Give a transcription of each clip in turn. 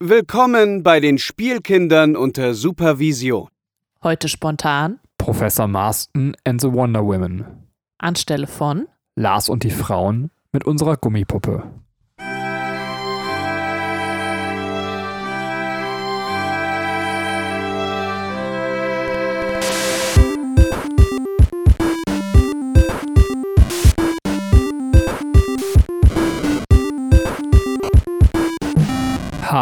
Willkommen bei den Spielkindern unter Supervision. Heute spontan Professor Marston and the Wonder Women. anstelle von Lars und die Frauen mit unserer Gummipuppe.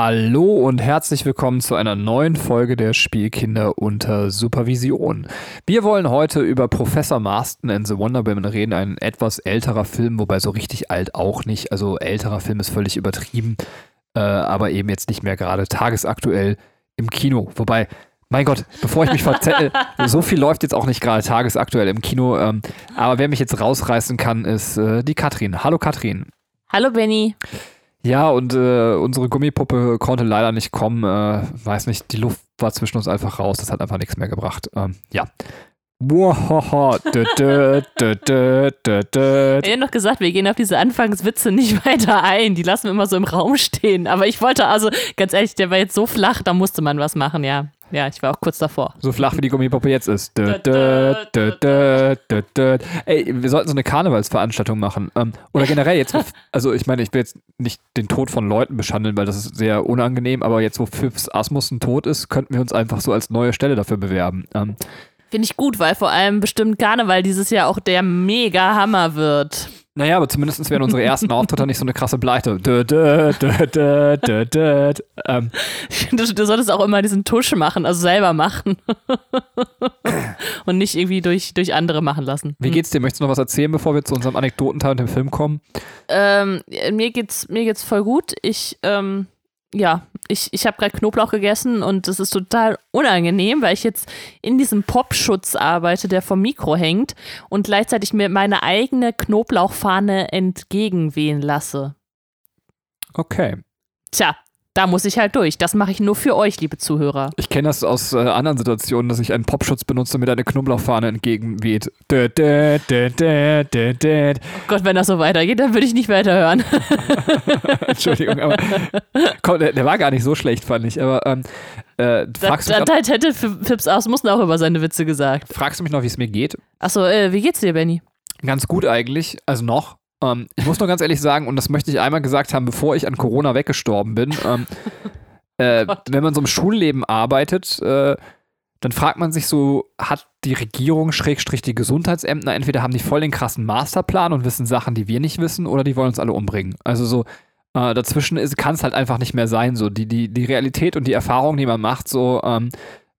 Hallo und herzlich willkommen zu einer neuen Folge der Spielkinder unter Supervision. Wir wollen heute über Professor Marston and the Wonder Woman reden, ein etwas älterer Film, wobei so richtig alt auch nicht. Also älterer Film ist völlig übertrieben, äh, aber eben jetzt nicht mehr gerade tagesaktuell im Kino. Wobei, mein Gott, bevor ich mich verzettel, so viel läuft jetzt auch nicht gerade tagesaktuell im Kino. Ähm, aber wer mich jetzt rausreißen kann, ist äh, die Katrin. Hallo Katrin. Hallo Benny. Ja, und äh, unsere Gummipuppe konnte leider nicht kommen. Äh, weiß nicht, die Luft war zwischen uns einfach raus. Das hat einfach nichts mehr gebracht. Ähm, ja. Wir haben noch gesagt, wir gehen auf diese Anfangswitze nicht weiter ein. Die lassen wir immer so im Raum stehen. Aber ich wollte also, ganz ehrlich, der war jetzt so flach, da musste man was machen, ja. Ja, ich war auch kurz davor. So flach wie die Gummipuppe jetzt ist. Dö, dö, dö. Ey, wir sollten so eine Karnevalsveranstaltung machen. Ähm, oder generell jetzt, also ich meine, ich will jetzt nicht den Tod von Leuten beschandeln, weil das ist sehr unangenehm, aber jetzt, wo Phipps Asmussen tot ist, könnten wir uns einfach so als neue Stelle dafür bewerben. Ähm, Finde ich gut, weil vor allem bestimmt Karneval dieses Jahr auch der mega Hammer wird. Naja, aber zumindest wären unsere ersten Auftritte nicht so eine krasse Pleite. Dö, dö, dö. Ähm, Du, du solltest auch immer diesen Tusch machen, also selber machen. Und nicht irgendwie durch, durch andere machen lassen. wie geht's dir? Möchtest du noch was erzählen, bevor wir zu unserem Anekdotenteil und dem Film kommen? Ähm, mir geht's mir geht's voll gut. Ich ähm, ja, ich, ich habe gerade Knoblauch gegessen und das ist total unangenehm, weil ich jetzt in diesem Popschutz arbeite, der vom Mikro hängt und gleichzeitig mir meine eigene Knoblauchfahne entgegenwehen lasse. Okay. Tja, da muss ich halt durch. Das mache ich nur für euch, liebe Zuhörer. Ich kenne das aus äh, anderen Situationen, dass ich einen Popschutz benutze, mit einer Knoblauchfahne entgegenweht. Dö, dö, dö, dö, dö, dö. Oh Gott, wenn das so weitergeht, dann würde ich nicht weiterhören. Entschuldigung, aber komm, der, der war gar nicht so schlecht, fand ich. Aber ähm, äh, Da, fragst, du da, mich, da hätte Fips Asmussen auch über seine Witze gesagt. fragst du mich noch, wie es mir geht? Achso, äh, wie geht's dir, Benny? Ganz gut eigentlich, also noch. Ähm, ich muss nur ganz ehrlich sagen, und das möchte ich einmal gesagt haben, bevor ich an Corona weggestorben bin, ähm, äh, Gott. wenn man so im Schulleben arbeitet, äh, dann fragt man sich so, hat die Regierung, Schrägstrich die Gesundheitsämter, entweder haben die voll den krassen Masterplan und wissen Sachen, die wir nicht wissen, oder die wollen uns alle umbringen. Also so, äh, dazwischen kann es halt einfach nicht mehr sein. So, die, die, die Realität und die Erfahrung, die man macht, so, ähm,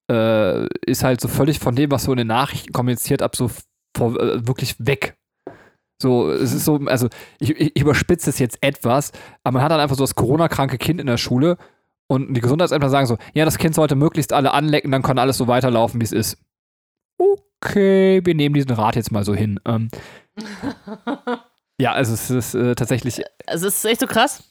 äh, ist halt so völlig von dem, was so in den Nachrichten kommuniziert, ab so vor, äh, wirklich weg. So, es ist so, also ich, ich überspitze es jetzt etwas, aber man hat dann einfach so das Corona-kranke Kind in der Schule und die Gesundheitsämter sagen so, ja, das Kind sollte möglichst alle anlecken, dann kann alles so weiterlaufen, wie es ist. Okay, wir nehmen diesen Rat jetzt mal so hin. Ähm, ja, also es ist äh, tatsächlich, Also, es ist echt so krass.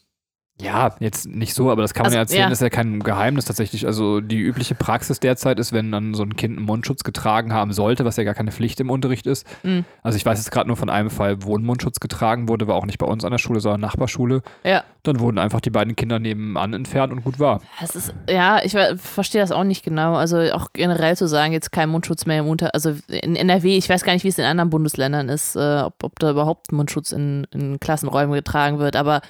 Ja, jetzt nicht so, aber das kann man Also, ja erzählen, ja. das ist ja kein Geheimnis tatsächlich. Also die übliche Praxis derzeit ist, wenn dann so ein Kind einen Mundschutz getragen haben sollte, was ja gar keine Pflicht im Unterricht ist. Mhm. Also ich weiß jetzt gerade nur von einem Fall, wo ein Mundschutz getragen wurde, war auch nicht bei uns an der Schule, sondern Nachbarschule. Ja. Dann wurden einfach die beiden Kinder nebenan entfernt und gut war. Das ist, ja, ich verstehe das auch nicht genau. Also auch generell zu sagen, jetzt kein Mundschutz mehr im Unter, also in NRW, ich weiß gar nicht, wie es in anderen Bundesländern ist, äh, ob, ob da überhaupt Mundschutz in, in Klassenräumen getragen wird, aber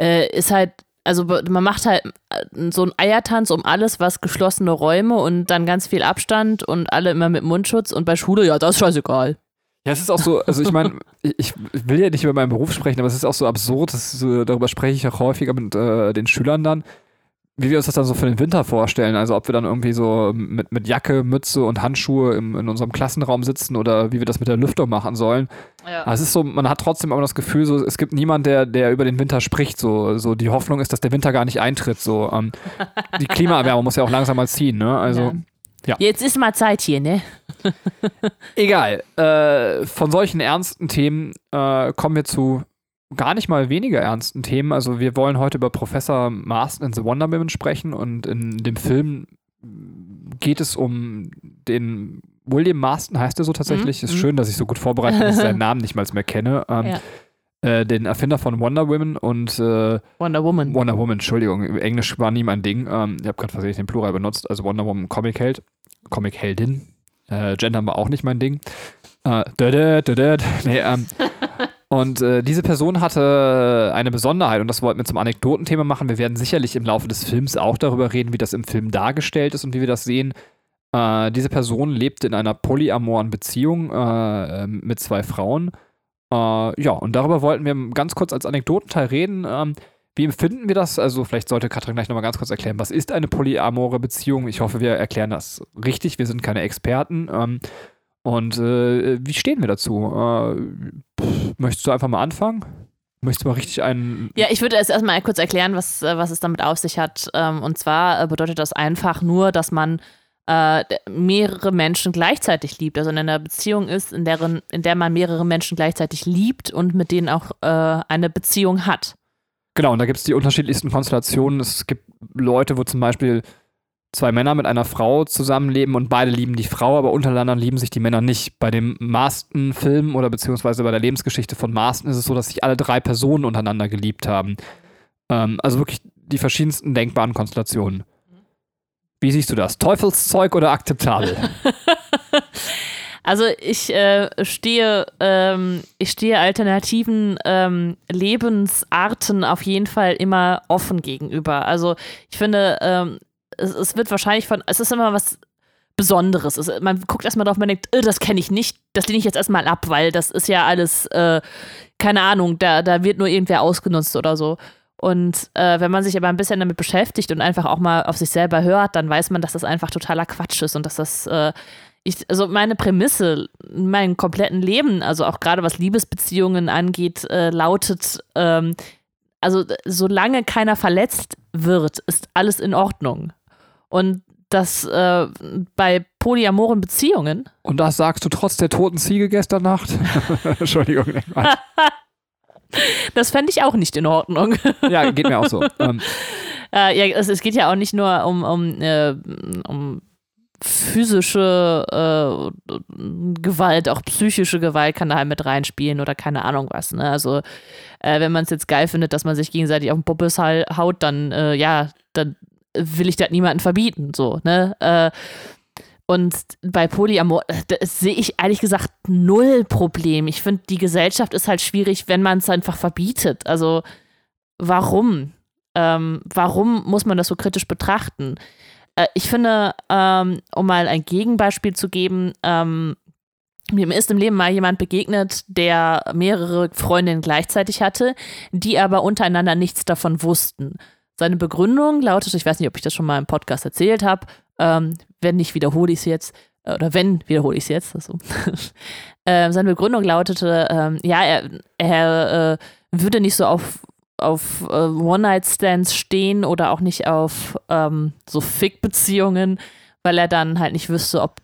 äh, ist halt, also man macht halt äh, so einen Eiertanz um alles, was geschlossene Räume und dann ganz viel Abstand und alle immer mit Mundschutz und bei Schule, ja, das ist scheißegal. Ja, es ist auch so, also ich meine, ich, will ja nicht über meinen Beruf sprechen, aber es ist auch so absurd, das darüber spreche ich auch häufiger mit äh, den Schülern dann, wie wir uns das dann so für den Winter vorstellen. Also ob wir dann irgendwie so mit, mit Jacke, Mütze und Handschuhe im, in unserem Klassenraum sitzen oder wie wir das mit der Lüftung machen sollen. Ja. Aber es ist so, man hat trotzdem aber das Gefühl, so, es gibt niemand, der, der über den Winter spricht. So, so die Hoffnung ist, dass der Winter gar nicht eintritt. So, ähm, die Klimaerwärmung muss ja auch langsam mal ziehen, ne? Also. Ja. Jetzt ist mal Zeit hier, ne? Egal. Äh, von solchen ernsten Themen äh, kommen wir zu gar nicht mal weniger ernsten Themen. Also wir wollen heute über Professor Marston in The Wonder Woman sprechen und in dem Film geht es um den William Marston, heißt er so tatsächlich. Mhm, Ist mhm. schön, dass ich so gut vorbereitet bin, dass ich seinen Namen nicht mal mehr kenne. Ähm, Ja. äh, den Erfinder von Wonder Woman und äh, Wonder Woman. Wonder Woman, Entschuldigung, Englisch war nie mein Ding. Ähm, ich habe gerade versehentlich den Plural benutzt, also Wonder Woman Comic-Held, Comic-Heldin. Äh, Gender war auch nicht mein Ding. Äh, dödöd, dödöd. Nee, ähm, und äh, diese Person hatte eine Besonderheit und das wollten wir zum Anekdotenthema machen. Wir werden sicherlich im Laufe des Films auch darüber reden, wie das im Film dargestellt ist und wie wir das sehen. Äh, diese Person lebte in einer polyamoren Beziehung äh, mit zwei Frauen. Äh, ja, und darüber wollten wir ganz kurz als Anekdotenteil reden. Ähm, wie empfinden wir das? Also, vielleicht sollte Katrin gleich nochmal ganz kurz erklären, was ist eine polyamore Beziehung? Ich hoffe, wir erklären das richtig. Wir sind keine Experten. Ähm, und äh, wie stehen wir dazu? Äh, pff, möchtest du einfach mal anfangen? Möchtest du mal richtig einen. Ja, ich würde es erstmal kurz erklären, was, äh, was es damit auf sich hat. Ähm, und zwar äh, bedeutet das einfach nur, dass man äh, mehrere Menschen gleichzeitig liebt. Also in einer Beziehung ist, in, deren, in der man mehrere Menschen gleichzeitig liebt und mit denen auch äh, eine Beziehung hat. Genau, und da gibt es die unterschiedlichsten Konstellationen. Es gibt Leute, wo zum Beispiel zwei Männer mit einer Frau zusammenleben und beide lieben die Frau, aber untereinander lieben sich die Männer nicht. Bei dem Marston-Film oder beziehungsweise bei der Lebensgeschichte von Marston ist es so, dass sich alle drei Personen untereinander geliebt haben. Ähm, also wirklich die verschiedensten denkbaren Konstellationen. Wie siehst du das? Teufelszeug oder akzeptabel? Also ich äh, stehe, ähm, ich stehe alternativen ähm, Lebensarten auf jeden Fall immer offen gegenüber. Also ich finde, ähm, es, es, wird wahrscheinlich von, es ist immer was Besonderes. Es, man guckt erstmal drauf, man denkt, äh, das kenne ich nicht, das lehne ich jetzt erstmal ab, weil das ist ja alles, äh, keine Ahnung, da, da wird nur irgendwer ausgenutzt oder so. Und äh, wenn man sich aber ein bisschen damit beschäftigt und einfach auch mal auf sich selber hört, dann weiß man, dass das einfach totaler Quatsch ist und dass das äh, ich, also meine Prämisse in meinem kompletten Leben, also auch gerade was Liebesbeziehungen angeht, äh, lautet, ähm, also solange keiner verletzt wird, ist alles in Ordnung. Und das äh, bei polyamoren Beziehungen. Und das sagst du trotz der toten Ziege gestern Nacht? Entschuldigung. das fände ich auch nicht in Ordnung. ja, geht mir auch so. Ähm. Äh, ja, es, es, geht ja auch nicht nur um, um, äh, um physische äh, Gewalt, auch psychische Gewalt kann da halt mit reinspielen oder keine Ahnung was. Ne? Also äh, wenn man es jetzt geil findet, dass man sich gegenseitig auf den Puppes haut, dann äh, ja, dann will ich das niemandem verbieten. So, ne? Äh, und bei Polyamor äh, sehe ich ehrlich gesagt null Problem. Ich finde, die Gesellschaft ist halt schwierig, wenn man es einfach verbietet. Also warum? Ähm, warum muss man das so kritisch betrachten? Äh, ich finde, ähm, um mal ein Gegenbeispiel zu geben, ähm, mir ist im Leben mal jemand begegnet, der mehrere Freundinnen gleichzeitig hatte, die aber untereinander nichts davon wussten. Seine Begründung lautet, ich weiß nicht, ob ich das schon mal im Podcast erzählt habe, ähm, wenn nicht, wiederhole ich es jetzt, äh, oder wenn, wiederhole ich es jetzt. Also. äh, seine Begründung lautete, ähm, ja, er, er äh, würde nicht so auf auf äh, One-Night-Stands stehen oder auch nicht auf ähm, so Fick-Beziehungen, weil er dann halt nicht wüsste, ob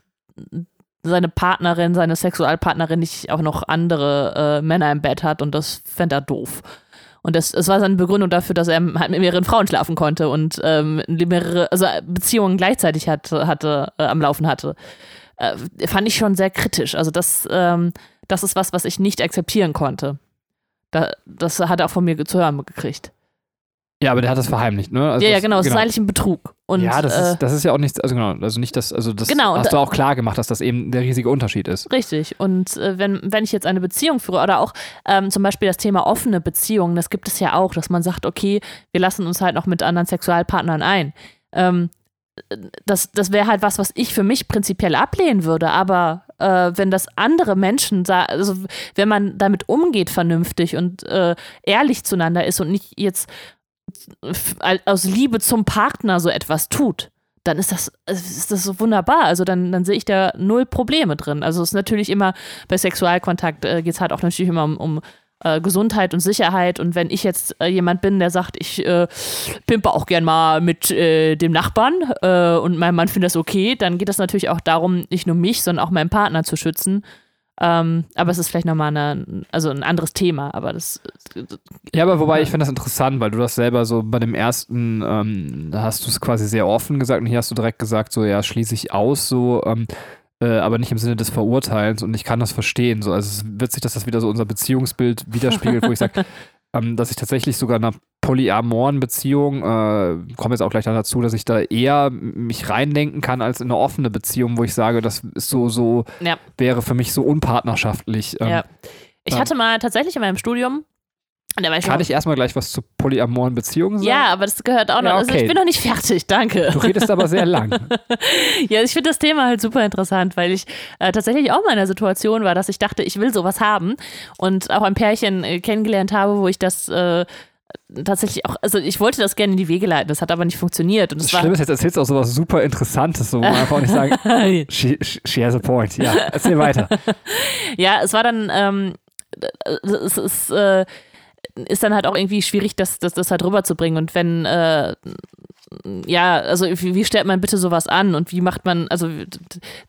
seine Partnerin, seine Sexualpartnerin nicht auch noch andere äh, Männer im Bett hat und das fände er doof. Und das, das war seine Begründung dafür, dass er halt mit mehreren Frauen schlafen konnte und ähm, mehrere, also Beziehungen gleichzeitig hat, hatte, äh, am Laufen hatte. Äh, fand ich schon sehr kritisch. Also das, ähm, das ist was, was ich nicht akzeptieren konnte. Da, das hat er auch von mir zu hören gekriegt. Ja, aber der hat das verheimlicht, ne? Also ja, ja, genau, das genau. ist eigentlich ein Betrug. Und, ja, das, äh, ist, das ist ja auch nichts, also genau, also nicht das, also das genau, hast du auch klar gemacht, dass das eben der riesige Unterschied ist. Richtig. Und äh, wenn, wenn ich jetzt eine Beziehung führe oder auch ähm, zum Beispiel das Thema offene Beziehungen, das gibt es ja auch, dass man sagt, okay, wir lassen uns halt noch mit anderen Sexualpartnern ein. Ähm, das, das wäre halt was, was ich für mich prinzipiell ablehnen würde, aber äh, wenn das andere Menschen, also wenn man damit umgeht vernünftig und äh, ehrlich zueinander ist und nicht jetzt aus Liebe zum Partner so etwas tut, dann ist das, ist das so wunderbar. Also dann, dann sehe ich da null Probleme drin. Also es ist natürlich immer, bei Sexualkontakt äh, geht es halt auch natürlich immer um, um äh, Gesundheit und Sicherheit. Und wenn ich jetzt äh, jemand bin, der sagt, ich äh, pimpe auch gern mal mit äh, dem Nachbarn äh, und mein Mann findet das okay, dann geht es natürlich auch darum, nicht nur mich, sondern auch meinen Partner zu schützen. Ähm, aber es ist vielleicht nochmal eine, also ein anderes Thema, aber das. Ja, aber wobei ich finde das interessant, weil du das selber so bei dem ersten, ähm, hast du es quasi sehr offen gesagt und hier hast du direkt gesagt, so ja, schließe ich aus, so, ähm, äh, aber nicht im Sinne des Verurteilens und ich kann das verstehen. So, also es ist witzig, dass das wieder so unser Beziehungsbild widerspiegelt, wo ich sage, ähm, dass ich tatsächlich sogar in einer polyamoren Beziehung, äh, komme jetzt auch gleich dazu, dass ich da eher mich reindenken kann als in eine offene Beziehung, wo ich sage, das ist so, so Ja. wäre für mich so unpartnerschaftlich. Ähm, ja. Ich hatte mal tatsächlich in meinem Studium, und da war ich Kann ich erstmal gleich was zu polyamoren Beziehungen sagen? ja, aber das gehört auch noch. Ja, Also okay. ich bin noch nicht fertig, danke. Du redest aber sehr lang. Ja, ich finde das Thema halt super interessant, weil ich äh, tatsächlich auch mal in der Situation war, dass ich dachte, ich will sowas haben und auch ein Pärchen äh, kennengelernt habe, wo ich das äh, tatsächlich auch, also ich wollte das gerne in die Wege leiten, das hat aber nicht funktioniert und Das Schlimme ist, jetzt erzählst du auch sowas super Interessantes, so wo man einfach auch nicht sagen, she, she she has a point. Ja, erzähl weiter. ja, es war dann, ähm, es ist, äh, ist dann halt auch irgendwie schwierig, das, das, das halt rüberzubringen. Und wenn, äh, ja, also wie, wie stellt man bitte sowas an und wie macht man, also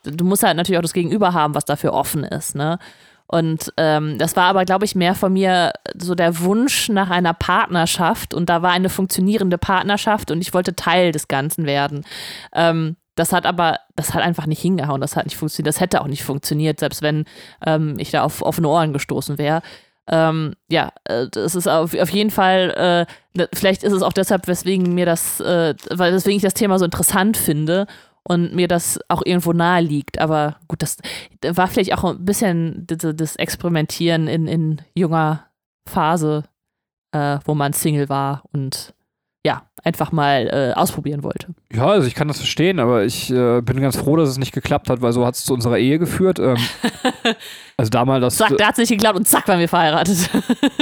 du musst halt natürlich auch das Gegenüber haben, was dafür offen ist, ne? Und ähm, das war aber, glaube ich, mehr von mir so der Wunsch nach einer Partnerschaft und da war eine funktionierende Partnerschaft und ich wollte Teil des Ganzen werden. Ähm, das hat aber, das hat einfach nicht hingehauen, das hat nicht funktioniert, das hätte auch nicht funktioniert, selbst wenn ähm, ich da auf offene Ohren gestoßen wäre. Ähm, ja, äh, das ist auf, auf jeden Fall, äh, ne- vielleicht ist es auch deshalb, weswegen mir das, äh, weil deswegen ich das Thema so interessant finde und mir das auch irgendwo nahe liegt. Aber gut, das war vielleicht auch ein bisschen das, das Experimentieren in, in junger Phase, äh, wo man Single war und ja, einfach mal äh, ausprobieren wollte. Ja, also ich kann das verstehen, aber ich äh, bin ganz froh, dass es nicht geklappt hat, weil so hat es zu unserer Ehe geführt. Ähm, also damals das. Zack, da hat es nicht geklappt und zack, waren wir verheiratet.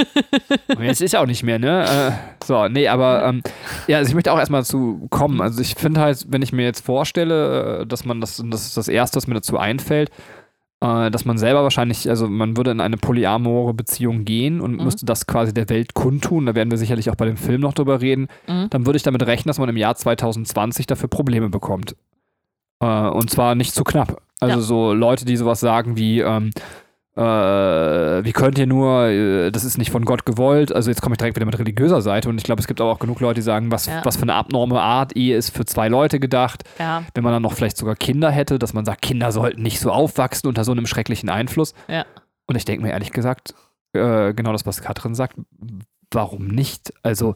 Jetzt ist ja auch nicht mehr, ne? Äh, so, nee, aber ähm, ja, also ich möchte auch erstmal dazu kommen. Also ich finde halt, wenn ich mir jetzt vorstelle, äh, dass man das, und das ist das Erste, was mir dazu einfällt, dass man selber wahrscheinlich, also man würde in eine polyamore Beziehung gehen und Mhm. müsste das quasi der Welt kundtun. Da werden wir sicherlich auch bei dem Film noch drüber reden. Mhm. Dann würde ich damit rechnen, dass man im Jahr 2020 dafür Probleme bekommt. Äh, und zwar nicht zu knapp. Also Ja. so Leute, die sowas sagen wie, ähm, äh, wie könnt ihr nur, äh, das ist nicht von Gott gewollt. Also jetzt komme ich direkt wieder mit religiöser Seite und ich glaube, es gibt aber auch genug Leute, die sagen, was, Ja. was für eine abnorme Art, Ehe ist für zwei Leute gedacht. ja, Wenn man dann noch vielleicht sogar Kinder hätte, dass man sagt, Kinder sollten nicht so aufwachsen unter so einem schrecklichen Einfluss. Ja. Und ich denke mir ehrlich gesagt, äh, genau das, was Katrin sagt, warum nicht? Also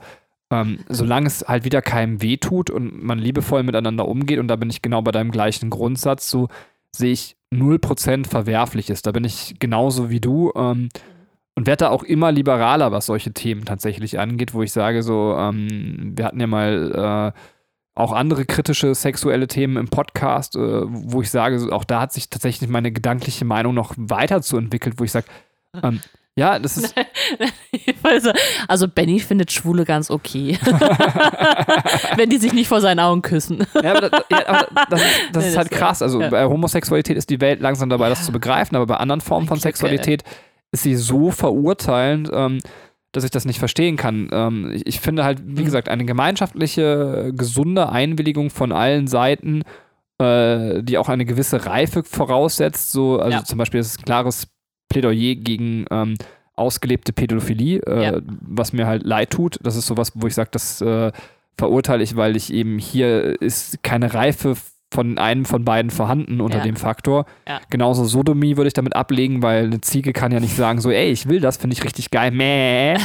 ähm, solange es halt wieder keinem wehtut und man liebevoll miteinander umgeht, und da bin ich genau bei deinem gleichen Grundsatz, so sehe ich 0% Verwerfliches. Da bin ich genauso wie du ähm, und werde da auch immer liberaler, was solche Themen tatsächlich angeht, wo ich sage, so, ähm, wir hatten ja mal äh, auch andere kritische sexuelle Themen im Podcast, äh, wo ich sage, auch da hat sich tatsächlich meine gedankliche Meinung noch weiterzuentwickelt, wo ich sage, ähm, ja, das ist, also, Benny findet Schwule ganz okay. Wenn die sich nicht vor seinen Augen küssen. Ja, aber das, ja, aber das, ist, das Nee, ist das halt ist- krass. Also ja. bei Homosexualität ist die Welt langsam dabei, das zu begreifen, aber bei anderen Formen von. Sexualität ist sie so verurteilend, ähm, dass ich das nicht verstehen kann. Ähm, ich, finde halt, wie Mhm. gesagt, eine gemeinschaftliche, gesunde Einwilligung von allen Seiten, äh, die auch eine gewisse Reife voraussetzt. So, also Ja. zum Beispiel ist es ein klares Plädoyer gegen ähm, ausgelebte Pädophilie, äh, Ja. was mir halt leid tut. Das ist sowas, wo ich sage, das äh, verurteile ich, weil ich eben hier ist keine Reife von einem von beiden vorhanden unter Ja. dem Faktor. Ja. Genauso Sodomie würde ich damit ablegen, weil eine Ziege kann ja nicht sagen so, ey, ich will das, finde ich richtig geil, meh.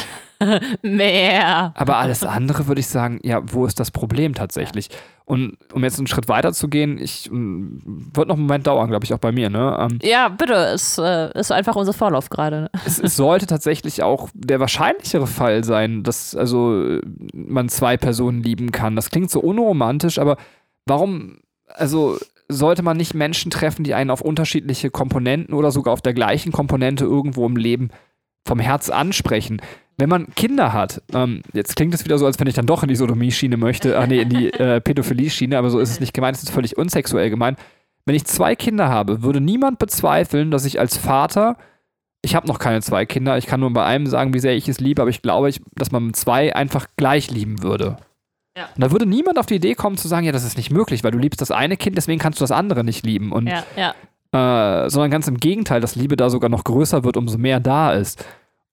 Mehr. Aber alles andere würde ich sagen, ja, wo ist das Problem tatsächlich? Und um jetzt einen Schritt weiter zu gehen, ich mm, wird noch einen Moment dauern, glaube ich, auch bei mir, ne? Ähm, Ja, bitte, es äh, ist einfach unser Vorlauf gerade. es, es sollte tatsächlich auch der wahrscheinlichere Fall sein, dass also man zwei Personen lieben kann. Das klingt so unromantisch, aber warum, also sollte man nicht Menschen treffen, die einen auf unterschiedliche Komponenten oder sogar auf der gleichen Komponente irgendwo im Leben vom Herz ansprechen? Wenn man Kinder hat, ähm, jetzt klingt es wieder so, als wenn ich dann doch in die Sodomie-Schiene möchte, ah nee, in die äh, Pädophilie-Schiene, aber so ist es nicht gemeint, es ist völlig unsexuell gemeint. Wenn ich zwei Kinder habe, würde niemand bezweifeln, dass ich als Vater ich habe noch keine zwei Kinder. Ich kann nur bei einem sagen, wie sehr ich es liebe, aber ich glaube, ich, dass man zwei einfach gleich lieben würde. Ja. Und da würde niemand auf die Idee kommen zu sagen, ja, das ist nicht möglich, weil du liebst das eine Kind, deswegen kannst du das andere nicht lieben. Und, Ja, ja. äh, sondern ganz im Gegenteil, dass Liebe da sogar noch größer wird, umso mehr da ist.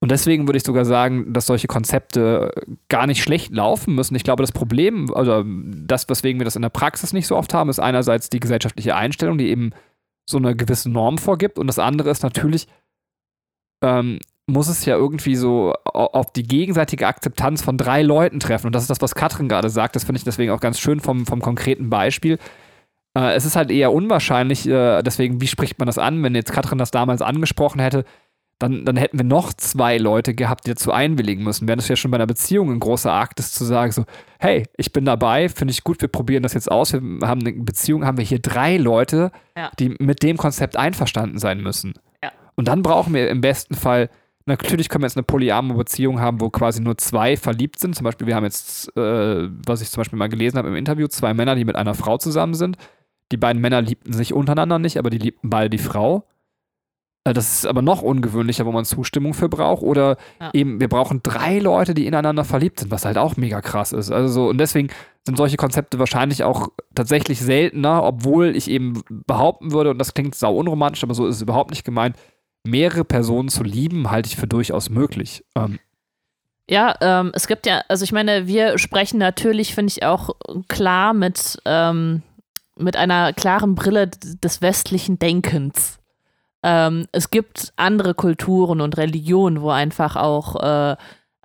Und deswegen würde ich sogar sagen, dass solche Konzepte gar nicht schlecht laufen müssen. Ich glaube, das Problem, oder das, weswegen wir das in der Praxis nicht so oft haben, ist einerseits die gesellschaftliche Einstellung, die eben so eine gewisse Norm vorgibt. Und das andere ist natürlich, ähm, muss es ja irgendwie so auf die gegenseitige Akzeptanz von drei Leuten treffen. Und das ist das, was Katrin gerade sagt. Das finde ich deswegen auch ganz schön vom, vom konkreten Beispiel. Äh, es ist halt eher unwahrscheinlich, äh, deswegen, wie spricht man das an, wenn jetzt Katrin das damals angesprochen hätte, dann, dann hätten wir noch zwei Leute gehabt, die dazu einwilligen müssen. Wäre das ja schon bei einer Beziehung ein großer Akt ist, zu sagen so, hey, ich bin dabei, finde ich gut, wir probieren das jetzt aus. Wir haben eine Beziehung, haben wir hier drei Leute, Ja. die mit dem Konzept einverstanden sein müssen. Ja. Und dann brauchen wir im besten Fall, natürlich können wir jetzt eine polyame Beziehung haben, wo quasi nur zwei verliebt sind. Zum Beispiel, wir haben jetzt, äh, was ich zum Beispiel mal gelesen habe im Interview, zwei Männer, die mit einer Frau zusammen sind. Die beiden Männer liebten sich untereinander nicht, aber die liebten beide die Frau. Äh, Das ist aber noch ungewöhnlicher, wo man Zustimmung für braucht. Oder Ja. eben, wir brauchen drei Leute, die ineinander verliebt sind, was halt auch mega krass ist. Also so, und deswegen sind solche Konzepte wahrscheinlich auch tatsächlich seltener, obwohl ich eben behaupten würde, und das klingt sau unromantisch, aber so ist es überhaupt nicht gemeint, mehrere Personen zu lieben, halte ich für durchaus möglich. Ähm, Ja, ähm, es gibt ja, also ich meine, wir sprechen natürlich, finde ich, auch klar mit, ähm, mit einer klaren Brille des westlichen Denkens. Ähm, es gibt andere Kulturen und Religionen, wo einfach auch äh,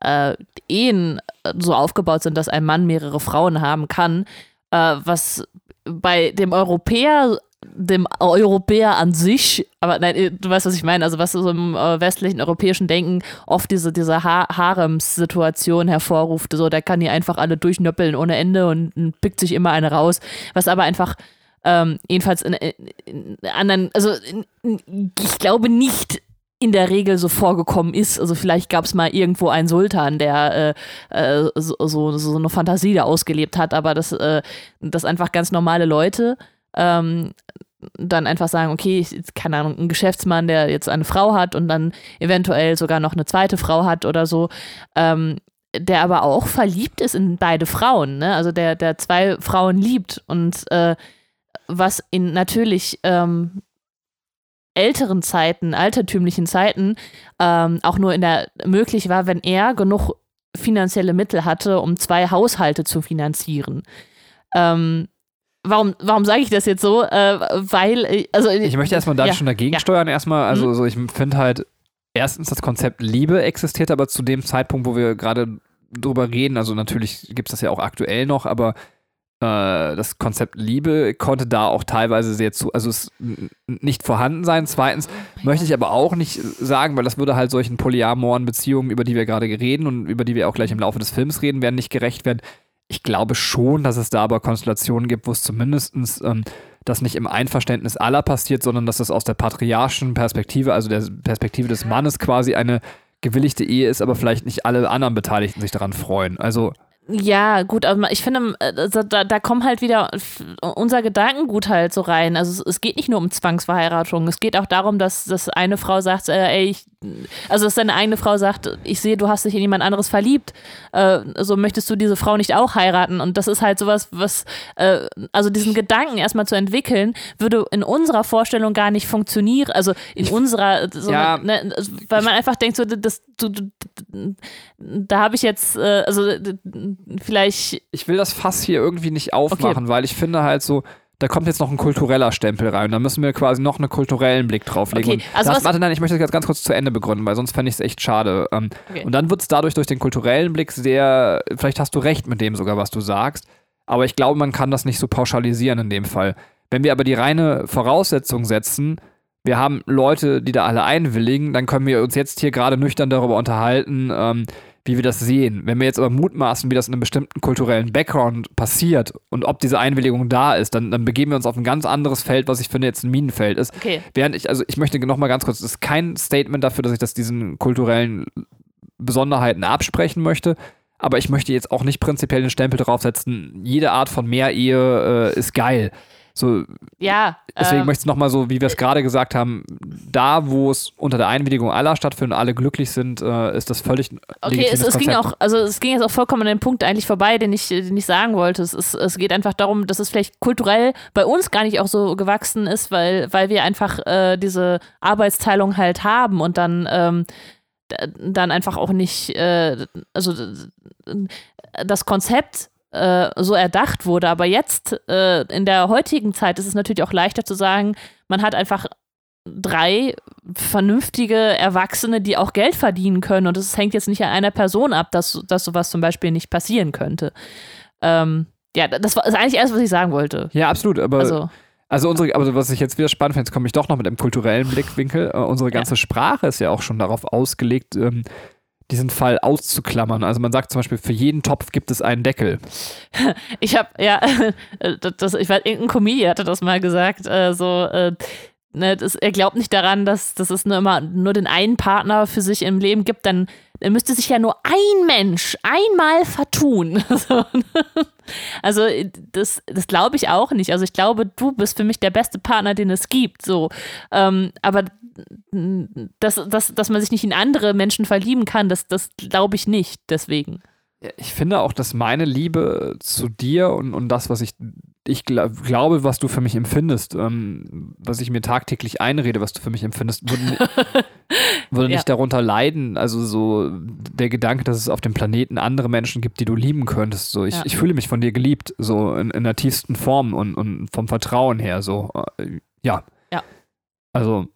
äh, Ehen so aufgebaut sind, dass ein Mann mehrere Frauen haben kann, äh, was bei dem Europäer dem Europäer an sich, aber nein, du weißt, was ich meine, also was so im äh, westlichen europäischen Denken oft diese, diese ha Harems-Situation hervorruft, so, der kann die einfach alle durchnöppeln ohne Ende und, und pickt sich immer eine raus, was aber einfach ähm, jedenfalls in, in, anderen, also in, ich glaube nicht in der Regel so vorgekommen ist. Also vielleicht gab es mal irgendwo einen Sultan, der äh, äh, so, so, so eine Fantasie da ausgelebt hat, aber das, äh, das einfach ganz normale Leute ähm, dann einfach sagen, okay, ich, keine Ahnung, ein Geschäftsmann, der jetzt eine Frau hat und dann eventuell sogar noch eine zweite Frau hat oder so, ähm, der aber auch verliebt ist in beide Frauen, ne? Also der, der zwei Frauen liebt und äh, was in natürlich ähm, älteren Zeiten, altertümlichen Zeiten ähm, auch nur in der möglich war, wenn er genug finanzielle Mittel hatte, um zwei Haushalte zu finanzieren. Ähm, warum warum sage ich das jetzt so? Äh, weil, äh, also ich möchte erstmal da ja, schon dagegen ja. steuern, erstmal. Also, Mhm. so, ich finde halt, erstens, das Konzept Liebe existiert aber zu dem Zeitpunkt, wo wir gerade drüber reden. Also, natürlich gibt es das ja auch aktuell noch, aber äh, das Konzept Liebe konnte da auch teilweise sehr zu, also es nicht vorhanden sein. Zweitens möchte ich aber auch nicht sagen, weil das würde halt solchen polyamoren Beziehungen, über die wir gerade reden und über die wir auch gleich im Laufe des Films reden werden, nicht gerecht werden. Ich glaube schon, dass es da aber Konstellationen gibt, wo es zumindestens ähm, das nicht im Einverständnis aller passiert, sondern dass das aus der patriarchischen Perspektive, also der Perspektive des Mannes quasi eine gewilligte Ehe ist, aber vielleicht nicht alle anderen Beteiligten sich daran freuen. Also Ja, gut, aber ich finde, äh, da, da kommt halt wieder unser Gedankengut halt so rein. Also es, es geht nicht nur um Zwangsverheiratung, es geht auch darum, dass, dass eine Frau sagt, äh, ey, ich, also dass deine eigene Frau sagt, ich sehe, du hast dich in jemand anderes verliebt, äh, so möchtest du diese Frau nicht auch heiraten. Und das ist halt sowas, was, äh, also diesen Gedanken erstmal zu entwickeln, würde in unserer Vorstellung gar nicht funktionieren. Also in unserer, so Ja. ne, weil man einfach denkt, so, das, du, du, da habe ich jetzt, äh, also vielleicht, ich will das Fass hier irgendwie nicht aufmachen, weil ich finde halt so, da kommt jetzt noch ein kultureller Stempel rein. Da müssen wir quasi noch einen kulturellen Blick drauflegen. Okay, also das, warte, nein, ich möchte das jetzt ganz kurz zu Ende begründen, weil sonst fände ich es echt schade. Ähm, Okay. Und dann wird es dadurch durch den kulturellen Blick sehr, vielleicht hast du recht mit dem sogar, was du sagst, aber ich glaube, man kann das nicht so pauschalisieren in dem Fall. Wenn wir aber die reine Voraussetzung setzen, wir haben Leute, die da alle einwilligen, dann können wir uns jetzt hier gerade nüchtern darüber unterhalten, ähm, wie wir das sehen. Wenn wir jetzt aber mutmaßen, wie das in einem bestimmten kulturellen Background passiert und ob diese Einwilligung da ist, dann, dann begeben wir uns auf ein ganz anderes Feld, was ich finde jetzt ein Minenfeld ist. okay. Während ich, also ich möchte noch mal ganz kurz, das ist kein Statement dafür, dass ich das diesen kulturellen Besonderheiten absprechen möchte, aber ich möchte jetzt auch nicht prinzipiell den Stempel draufsetzen, jede Art von Mehrehe äh, ist geil. So, Ja, deswegen ähm, möchte ich noch mal so, wie wir es gerade gesagt haben, da, wo es unter der Einwilligung aller stattfindet und alle glücklich sind, äh, ist das völlig Okay, es, es ging auch, also es ging jetzt auch vollkommen an den Punkt eigentlich vorbei, den ich, den ich sagen wollte. Es, ist, es geht einfach darum, dass es vielleicht kulturell bei uns gar nicht auch so gewachsen ist, weil, weil wir einfach äh, diese Arbeitsteilung halt haben und dann, ähm, dann einfach auch nicht, äh, also das Konzept äh, so erdacht wurde. Aber jetzt, äh, in der heutigen Zeit, ist es natürlich auch leichter zu sagen, man hat einfach drei vernünftige Erwachsene, die auch Geld verdienen können. Und es hängt jetzt nicht an einer Person ab, dass, dass sowas zum Beispiel nicht passieren könnte. Ähm, ja, das war ist eigentlich erst, was ich sagen wollte. Ja, absolut. Aber Also, Also unsere, aber was ich jetzt wieder spannend finde, jetzt komme ich doch noch mit einem kulturellen Blickwinkel. Äh, unsere Ja. ganze Sprache ist ja auch schon darauf ausgelegt, ähm, diesen Fall auszuklammern. Also man sagt zum Beispiel, für jeden Topf gibt es einen Deckel. ich habe, ja, das, das, ich weiß, irgendein Comedian hatte das mal gesagt, äh, so, äh, ne, das, er glaubt nicht daran, dass, dass es nur immer nur den einen Partner für sich im Leben gibt, dann müsste sich ja nur ein Mensch einmal vertun. So, also das, das glaube ich auch nicht. Also ich glaube, du bist für mich der beste Partner, den es gibt. So, ähm, aber dass, dass, dass man sich nicht in andere Menschen verlieben kann, das, das glaube ich nicht. Deswegen. Ich finde auch, dass meine Liebe zu dir und, und das, was ich, ich gla glaube, was du für mich empfindest, ähm, was ich mir tagtäglich einrede, was du für mich empfindest, würde, würde Ja. nicht darunter leiden. Also so der Gedanke, dass es auf dem Planeten andere Menschen gibt, die du lieben könntest. So, ich, Ja. ich fühle mich von dir geliebt, so in, in der tiefsten Form und, und vom Vertrauen her. So, äh, ja. Ja. Also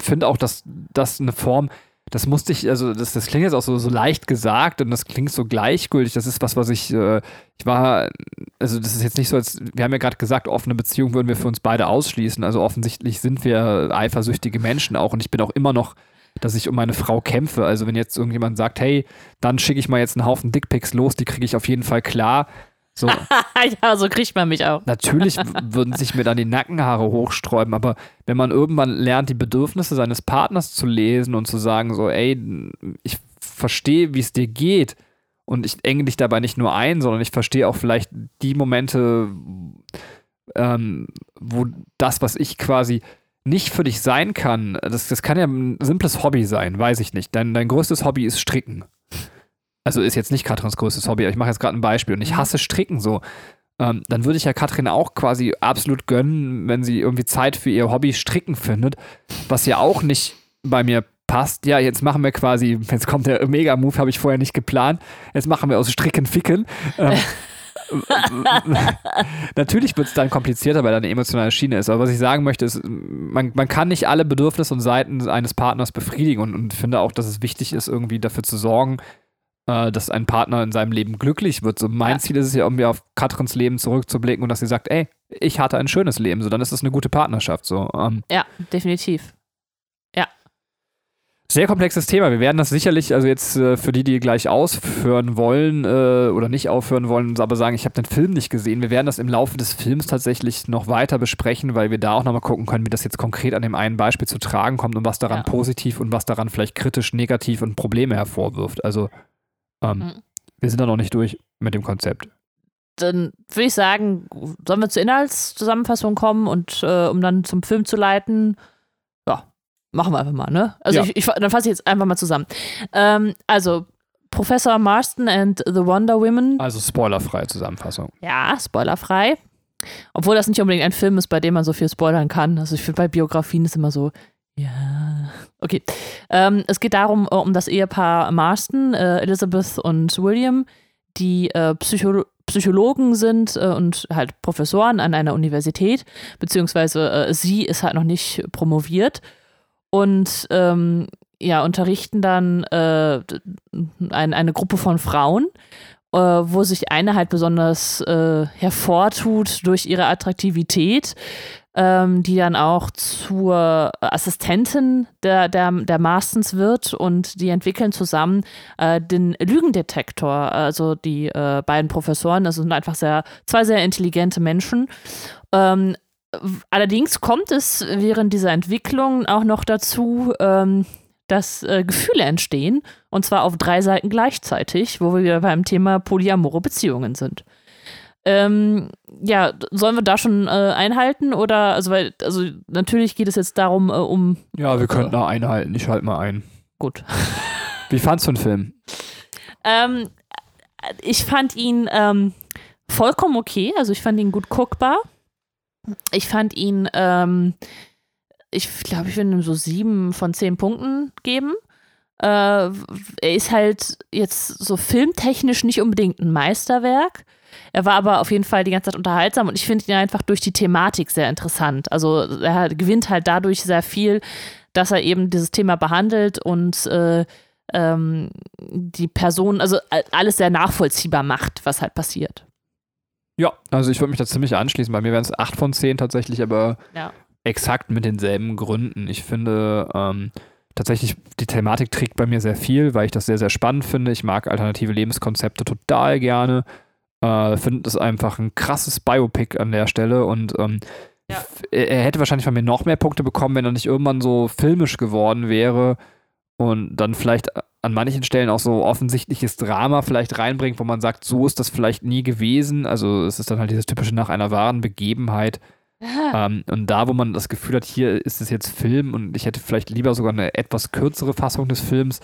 finde auch, dass das eine Form, das musste ich, also das, das klingt jetzt auch so, so leicht gesagt und das klingt so gleichgültig. Das ist was, was ich, äh, ich war, also das ist jetzt nicht so, als, wir haben ja gerade gesagt, offene Beziehungen würden wir für uns beide ausschließen. Also offensichtlich sind wir eifersüchtige Menschen auch und ich bin auch immer noch, dass ich um meine Frau kämpfe. Also wenn jetzt irgendjemand sagt, hey, dann schicke ich mal jetzt einen Haufen Dickpics los, die kriege ich auf jeden Fall klar. So, ja, so kriegt man mich auch. Natürlich würden sich mir dann die Nackenhaare hochsträuben, aber wenn man irgendwann lernt, die Bedürfnisse seines Partners zu lesen und zu sagen, so, ey, ich verstehe, wie es dir geht und ich enge dich dabei nicht nur ein, sondern ich verstehe auch vielleicht die Momente, ähm, wo das, was ich quasi nicht für dich sein kann, das, das kann ja ein simples Hobby sein, weiß ich nicht. Dein, dein größtes Hobby ist Stricken. Also ist jetzt nicht Katrins größtes Hobby, aber ich mache jetzt gerade ein Beispiel und ich hasse Stricken so. Ähm, dann würde ich ja Katrin auch quasi absolut gönnen, wenn sie irgendwie Zeit für ihr Hobby Stricken findet, was ja auch nicht bei mir passt. Ja, jetzt machen wir quasi, jetzt kommt der Mega-Move, habe ich vorher nicht geplant. Jetzt machen wir aus Stricken Ficken. Ähm, Natürlich wird es dann komplizierter, weil da eine emotionale Schiene ist. Aber was ich sagen möchte, ist, man, man kann nicht alle Bedürfnisse und Seiten eines Partners befriedigen und, und finde auch, dass es wichtig ist, irgendwie dafür zu sorgen, äh, dass ein Partner in seinem Leben glücklich wird. So mein Ja. Ziel ist es ja, irgendwie auf Katrins Leben zurückzublicken und dass sie sagt, ey, ich hatte ein schönes Leben. So, dann ist das eine gute Partnerschaft. So, ähm, Ja, definitiv. Sehr komplexes Thema. Wir werden das sicherlich, also jetzt äh, für die, die gleich ausführen wollen äh, oder nicht aufhören wollen, aber sagen, ich habe den Film nicht gesehen. Wir werden das im Laufe des Films tatsächlich noch weiter besprechen, weil wir da auch nochmal gucken können, wie das jetzt konkret an dem einen Beispiel zu tragen kommt und was daran Ja. positiv und was daran vielleicht kritisch, negativ und Probleme hervorwirft. Also ähm, Mhm. wir sind da noch nicht durch mit dem Konzept. Dann würde ich sagen, sollen wir zur Inhaltszusammenfassung kommen und äh, um dann zum Film zu leiten, ja, machen wir einfach mal, ne? Also Ja. ich, ich, dann fasse ich jetzt einfach mal zusammen. Ähm, also Professor Marston and the Wonder Women, Also spoilerfreie Zusammenfassung. ja, spoilerfrei. Obwohl das nicht unbedingt ein Film ist, bei dem man so viel spoilern kann. Also ich finde bei Biografien ist immer so, ja. Okay. Ähm, es geht darum, äh, um das Ehepaar Marston, äh, Elizabeth und William, die äh, Psycho Psychologen sind äh, und halt Professoren an einer Universität, beziehungsweise äh, sie ist halt noch nicht promoviert und ähm, ja, unterrichten dann äh, ein, eine Gruppe von Frauen, wo sich eine halt besonders hervortut durch ihre Attraktivität, ähm, die dann auch zur Assistentin der, der, der Marstons wird und die entwickeln zusammen äh, den Lügendetektor. Also die äh, beiden Professoren, das sind einfach sehr, zwei sehr intelligente Menschen. Ähm, allerdings kommt es während dieser Entwicklung auch noch dazu, ähm, dass äh, Gefühle entstehen und zwar auf drei Seiten gleichzeitig, wo wir wieder beim Thema polyamore Beziehungen sind. Ähm, ja, sollen wir da schon äh, einhalten oder also weil also natürlich geht es jetzt darum äh, um Ja, wir könnten da einhalten. Ich halte mal ein. gut. Wie fandst du den Film? Ähm, ich fand ihn ähm, vollkommen okay, also ich fand ihn gut guckbar. Ich fand ihn, ähm, ich glaube, ich würde ihm so sieben von zehn Punkten geben. Äh, er ist halt jetzt so filmtechnisch nicht unbedingt ein Meisterwerk. Er war aber auf jeden Fall die ganze Zeit unterhaltsam und ich finde ihn einfach durch die Thematik sehr interessant. Also er gewinnt halt dadurch sehr viel, dass er eben dieses Thema behandelt und äh, ähm, die Person, also alles sehr nachvollziehbar macht, was halt passiert. Ja, also ich würde mich da ziemlich anschließen. Bei mir wären es 8 von 10 tatsächlich, aber ja. exakt mit denselben Gründen. Ich finde, ähm, tatsächlich, die Thematik trägt bei mir sehr viel, weil ich das sehr, sehr spannend finde. Ich mag alternative Lebenskonzepte total gerne. Äh, finde es einfach ein krasses Biopic an der Stelle und ähm, ja. er hätte wahrscheinlich von mir noch mehr Punkte bekommen, wenn er nicht irgendwann so filmisch geworden wäre und dann vielleicht an manchen Stellen auch so offensichtliches Drama vielleicht reinbringt, wo man sagt, so ist das vielleicht nie gewesen. Also es ist dann halt dieses typische nach einer wahren Begebenheit. Ähm, und da, wo man das Gefühl hat, hier ist es jetzt Film und ich hätte vielleicht lieber sogar eine etwas kürzere Fassung des Films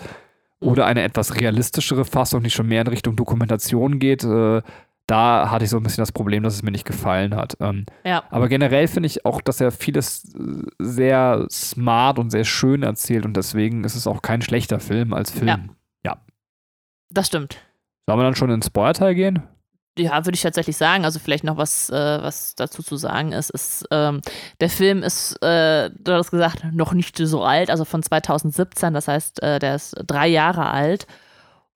mhm. oder eine etwas realistischere Fassung, die schon mehr in Richtung Dokumentation geht, äh, da hatte ich so ein bisschen das Problem, dass es mir nicht gefallen hat. Ähm, ja. Aber generell finde ich auch, dass er vieles äh, sehr smart und sehr schön erzählt und deswegen ist es auch kein schlechter Film als Film. Ja. ja. Das stimmt. Sollen wir dann schon ins Spoilerteil gehen? Ja, würde ich tatsächlich sagen. Also vielleicht noch was, äh, was dazu zu sagen ist, ist ähm, der Film ist, äh, du hast gesagt, noch nicht so alt, also von 2017, das heißt, äh, der ist drei Jahre alt.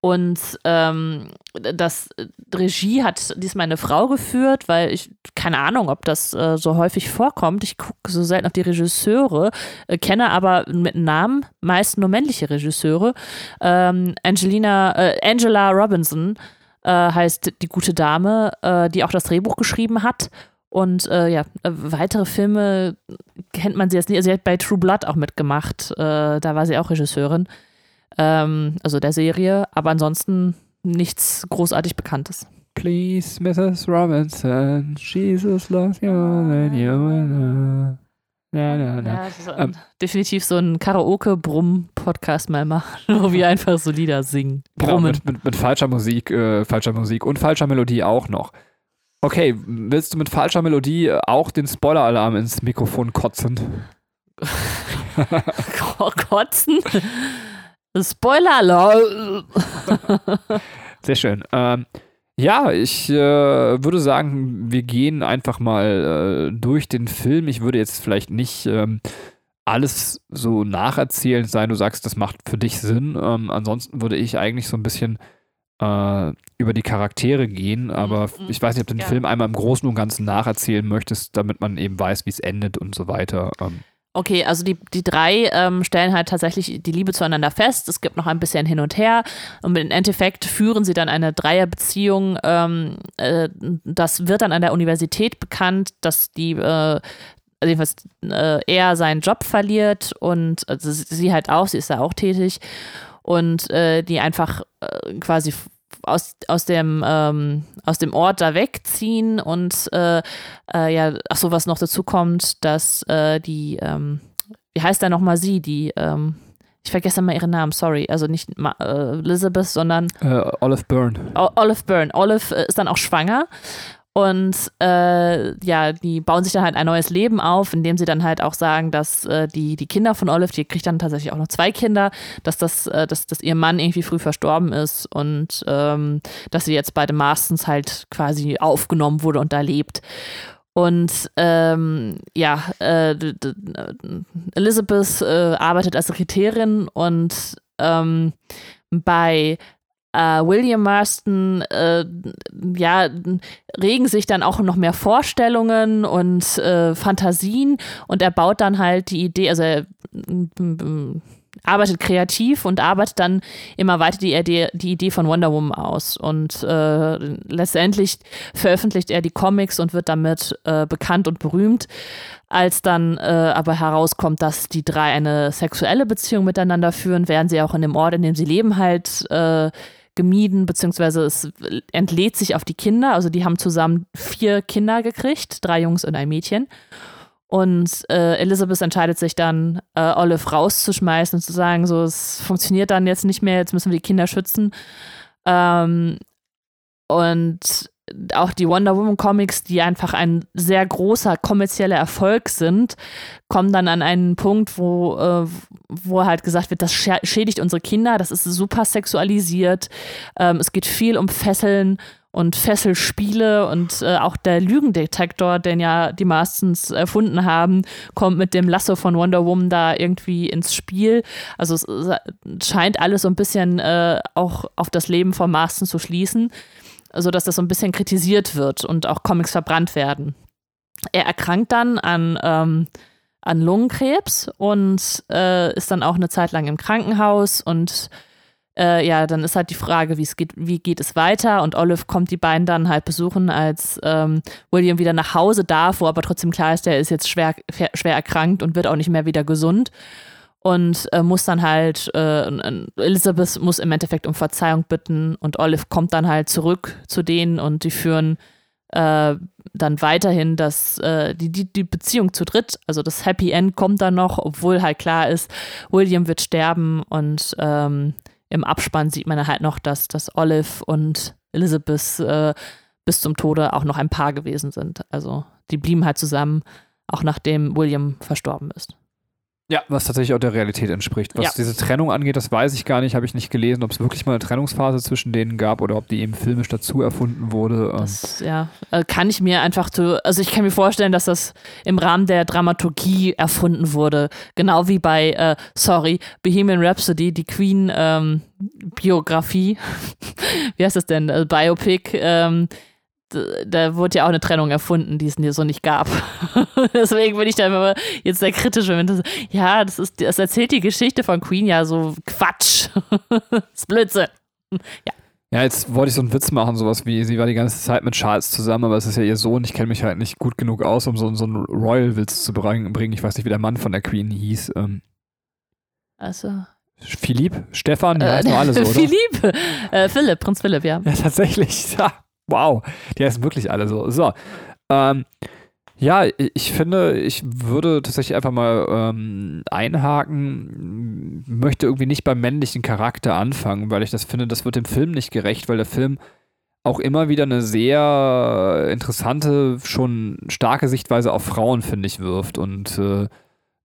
Und ähm, das Regie hat diesmal eine Frau geführt, weil ich keine Ahnung, ob das äh, so häufig vorkommt. Ich gucke so selten auf die Regisseure, äh, kenne aber mit Namen meist nur männliche Regisseure. Ähm, Angelina, äh, Angela Robinson äh, heißt die gute Dame, äh, die auch das Drehbuch geschrieben hat. Und äh, ja, weitere Filme kennt man sie jetzt nicht. Also sie hat bei True Blood auch mitgemacht. da war sie auch Regisseurin ähm, also der Serie, aber ansonsten nichts großartig Bekanntes. Please, Mrs. Robinson, Jesus loves you than you and ja, ja, ja. so ähm, definitiv so ein Karaoke-Brumm-Podcast mal machen, wo wir einfach so Lieder singen. Brummen. Genau, mit, mit, mit, falscher Musik, äh, falscher Musik und falscher Melodie auch noch. Okay, willst du mit falscher Melodie auch den Spoiler-Alarm ins Mikrofon kotzen? kotzen? Spoiler! Sehr schön. Ähm, ja, ich äh, würde sagen, wir gehen einfach mal äh, durch den Film. Ich würde jetzt vielleicht nicht ähm, alles so nacherzählen sein. Du sagst, das macht für dich Sinn. Ähm, ansonsten würde ich eigentlich so ein bisschen äh, über die Charaktere gehen. Aber mhm, ich weiß nicht, ob du den ja. Film einmal im Großen und Ganzen nacherzählen möchtest, damit man eben weiß, wie es endet und so weiter. Ähm. Okay, also die, die drei ähm, stellen halt tatsächlich die Liebe zueinander fest. Es gibt noch ein bisschen hin und her. Und im Endeffekt führen sie dann eine Dreierbeziehung. Ähm, äh, das wird dann an der Universität bekannt, dass die, äh, jedenfalls äh, er seinen Job verliert und also sie halt auch, sie ist da auch tätig. Und äh, die einfach äh, quasi aus, aus, dem, ähm, aus dem Ort da wegziehen und äh, äh, ja, ach so, was noch dazu kommt, dass äh, die, ähm, wie heißt da nochmal sie, die, ähm, ich vergesse mal ihren Namen, sorry, also nicht Ma äh, Elizabeth, sondern äh, Olive Byrne. O Olive Byrne. Olive äh, ist dann auch schwanger und äh, ja, die bauen sich dann halt ein neues Leben auf, indem sie dann halt auch sagen, dass äh, die, die Kinder von Olive, die kriegt dann tatsächlich auch noch zwei Kinder, dass das, äh, dass, dass ihr Mann irgendwie früh verstorben ist und ähm, dass sie jetzt bei den halt quasi aufgenommen wurde und da lebt. Und ähm, ja, äh, Elizabeth äh, arbeitet als Sekretärin und ähm, bei Uh, William Marston, äh, ja, regen sich dann auch noch mehr Vorstellungen und äh, Fantasien und er baut dann halt die Idee, also er arbeitet kreativ und arbeitet dann immer weiter die Idee, die Idee von Wonder Woman aus und äh, letztendlich veröffentlicht er die Comics und wird damit äh, bekannt und berühmt. Als dann äh, aber herauskommt, dass die drei eine sexuelle Beziehung miteinander führen, werden sie auch in dem Ort, in dem sie leben, halt äh, gemieden, beziehungsweise es entlädt sich auf die Kinder. Also die haben zusammen vier Kinder gekriegt, drei Jungs und ein Mädchen. Und äh, Elizabeth entscheidet sich dann, äh, Olive rauszuschmeißen und zu sagen, so, es funktioniert dann jetzt nicht mehr, jetzt müssen wir die Kinder schützen. Ähm, und auch die Wonder Woman Comics, die einfach ein sehr großer kommerzieller Erfolg sind, kommen dann an einen Punkt, wo, äh, wo halt gesagt wird, das schädigt unsere Kinder, das ist super sexualisiert, ähm, es geht viel um Fesseln und Fesselspiele und äh, auch der Lügendetektor, den ja die meistens erfunden haben, kommt mit dem Lasso von Wonder Woman da irgendwie ins Spiel. Also es scheint alles so ein bisschen äh, auch auf das Leben von Marston zu schließen sodass das so ein bisschen kritisiert wird und auch Comics verbrannt werden. Er erkrankt dann an, ähm, an Lungenkrebs und äh, ist dann auch eine Zeit lang im Krankenhaus und äh, ja, dann ist halt die Frage, wie es geht, wie geht es weiter? Und Olive kommt die beiden dann halt besuchen, als ähm, William wieder nach Hause darf, wo aber trotzdem klar ist, der ist jetzt schwer, schwer erkrankt und wird auch nicht mehr wieder gesund und äh, muss dann halt, äh, Elizabeth muss im Endeffekt um Verzeihung bitten und Olive kommt dann halt zurück zu denen und die führen äh, dann weiterhin das, äh, die, die, die Beziehung zu dritt, also das Happy End kommt dann noch, obwohl halt klar ist, William wird sterben und ähm, im Abspann sieht man halt noch, dass, dass Olive und Elizabeth äh, bis zum Tode auch noch ein Paar gewesen sind. Also die blieben halt zusammen, auch nachdem William verstorben ist. Ja, was tatsächlich auch der Realität entspricht. Was ja. diese Trennung angeht, das weiß ich gar nicht, habe ich nicht gelesen, ob es wirklich mal eine Trennungsphase zwischen denen gab oder ob die eben filmisch dazu erfunden wurde. Das, ja, äh, kann ich mir einfach zu, also ich kann mir vorstellen, dass das im Rahmen der Dramaturgie erfunden wurde. Genau wie bei, äh, sorry, Bohemian Rhapsody, die Queen ähm, Biografie. wie heißt das denn? Äh, Biopic. Ähm, da wurde ja auch eine Trennung erfunden, die es so nicht gab. Deswegen bin ich da immer jetzt sehr kritisch, wenn das, ja, das ist, das erzählt die Geschichte von Queen ja so Quatsch. das ist Blödsinn. Ja. Ja, jetzt wollte ich so einen Witz machen, sowas wie, sie war die ganze Zeit mit Charles zusammen, aber es ist ja ihr Sohn, ich kenne mich halt nicht gut genug aus, um so, so einen Royal-Witz zu bringen. Ich weiß nicht, wie der Mann von der Queen hieß. Ähm. Also. Philipp? Stefan? Die äh, heißen alle so, oder? Philipp! Äh, Philipp, Prinz Philipp, ja. Ja, tatsächlich. Ja. Wow, die heißen wirklich alle so. So. Ähm, ja, ich finde, ich würde tatsächlich einfach mal ähm, einhaken, möchte irgendwie nicht beim männlichen Charakter anfangen, weil ich das finde, das wird dem Film nicht gerecht, weil der Film auch immer wieder eine sehr interessante, schon starke Sichtweise auf Frauen, finde ich, wirft. Und äh,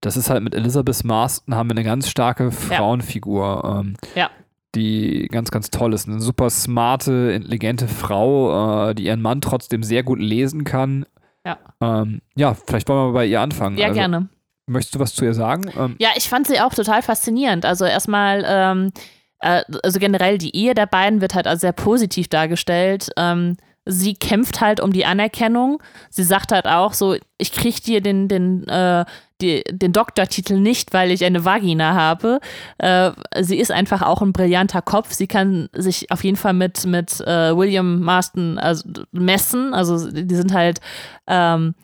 das ist halt mit Elizabeth Marston haben wir eine ganz starke Frauenfigur. Ja. Ähm, ja die ganz, ganz toll ist. Eine super smarte, intelligente Frau, äh, die ihren Mann trotzdem sehr gut lesen kann. Ja. Ähm, ja, vielleicht wollen wir bei ihr anfangen. Ja, also, gerne. Möchtest du was zu ihr sagen? Ähm, ja, ich fand sie auch total faszinierend. Also erstmal, ähm, äh, also generell die Ehe der beiden wird halt also sehr positiv dargestellt. Ähm, sie kämpft halt um die Anerkennung. Sie sagt halt auch so, ich krieg dir den, den, äh, die, den Doktortitel nicht, weil ich eine Vagina habe. Äh, sie ist einfach auch ein brillanter Kopf. Sie kann sich auf jeden Fall mit, mit äh, William Marston also, messen. Also die sind halt ähm,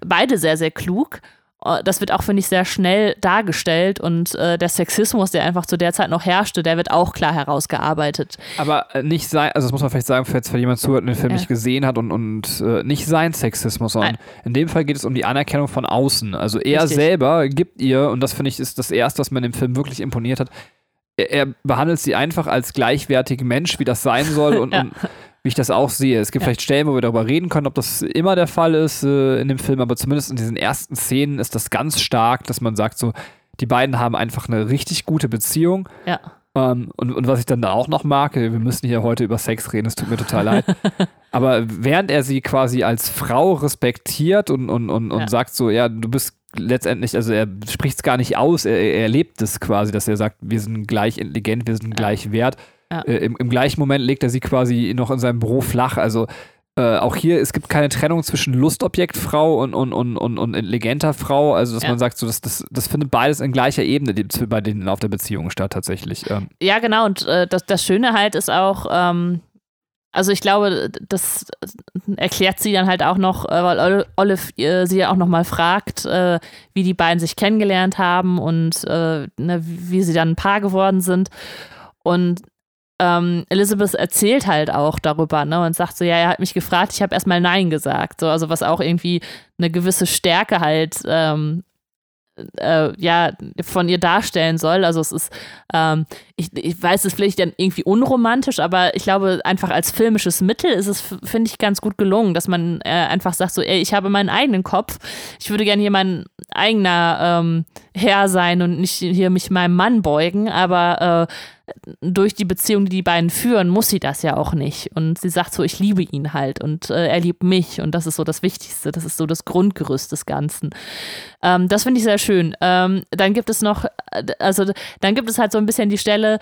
beide sehr, sehr klug. Äh, das wird auch, finde ich, sehr schnell dargestellt und äh, der Sexismus, der einfach zu der Zeit noch herrschte, der wird auch klar herausgearbeitet. Aber äh, nicht sein, also das muss man vielleicht sagen, falls jemand zuhört und den Film ja. nicht gesehen hat und, und äh, nicht sein Sexismus, sondern Nein. in dem Fall geht es um die Anerkennung von außen. Also er Richtig. selber gibt ihr, und das finde ich ist das Erste, was mir in dem Film wirklich imponiert hat, er, er behandelt sie einfach als gleichwertigen Mensch, wie das sein soll und, ja. und wie ich das auch sehe. Es gibt ja. vielleicht Stellen, wo wir darüber reden können, ob das immer der Fall ist äh, in dem Film, aber zumindest in diesen ersten Szenen ist das ganz stark, dass man sagt, so, die beiden haben einfach eine richtig gute Beziehung. Ja. Ähm, und, und was ich dann da auch noch mag, wir müssen hier heute über Sex reden, es tut mir total leid. Aber während er sie quasi als Frau respektiert und, und, und, und ja. sagt so, ja, du bist letztendlich, also er spricht es gar nicht aus, er, er lebt es quasi, dass er sagt, wir sind gleich intelligent, wir sind gleich wert. Ja. Äh, im, im, gleichen Moment legt er sie quasi noch in seinem Büro flach. Also äh, auch hier, es gibt keine Trennung zwischen Lustobjektfrau und, und, und, und, und intelligenter Frau. Also, dass ja. man sagt, so, das, das, das findet beides in gleicher Ebene die, bei denen auf der Beziehung statt, tatsächlich. Ähm. Ja, genau. Und äh, das, das Schöne halt ist auch, ähm, also ich glaube, das erklärt sie dann halt auch noch, äh, weil Olive äh, sie ja auch nochmal fragt, äh, wie die beiden sich kennengelernt haben und ne, wie sie dann ein Paar geworden sind. Und ähm, Elizabeth erzählt halt auch darüber, ne, und sagt so, ja, er hat mich gefragt, ich habe erstmal Nein gesagt. So, also was auch irgendwie eine gewisse Stärke halt ähm, äh, ja, von ihr darstellen soll. Also es ist, ähm, ich, ich weiß, es vielleicht dann irgendwie unromantisch, aber ich glaube, einfach als filmisches Mittel ist es, finde ich, ganz gut gelungen, dass man äh, einfach sagt, so, ey, ich habe meinen eigenen Kopf, ich würde gerne hier mein eigener ähm, Herr sein und nicht hier mich meinem Mann beugen, aber äh, durch die Beziehung, die die beiden führen, muss sie das ja auch nicht. Und sie sagt so, ich liebe ihn halt und äh, er liebt mich und das ist so das Wichtigste, das ist so das Grundgerüst des Ganzen. Ähm, das finde ich sehr schön. Ähm, dann gibt es noch, äh, also dann gibt es halt so ein bisschen die Stelle,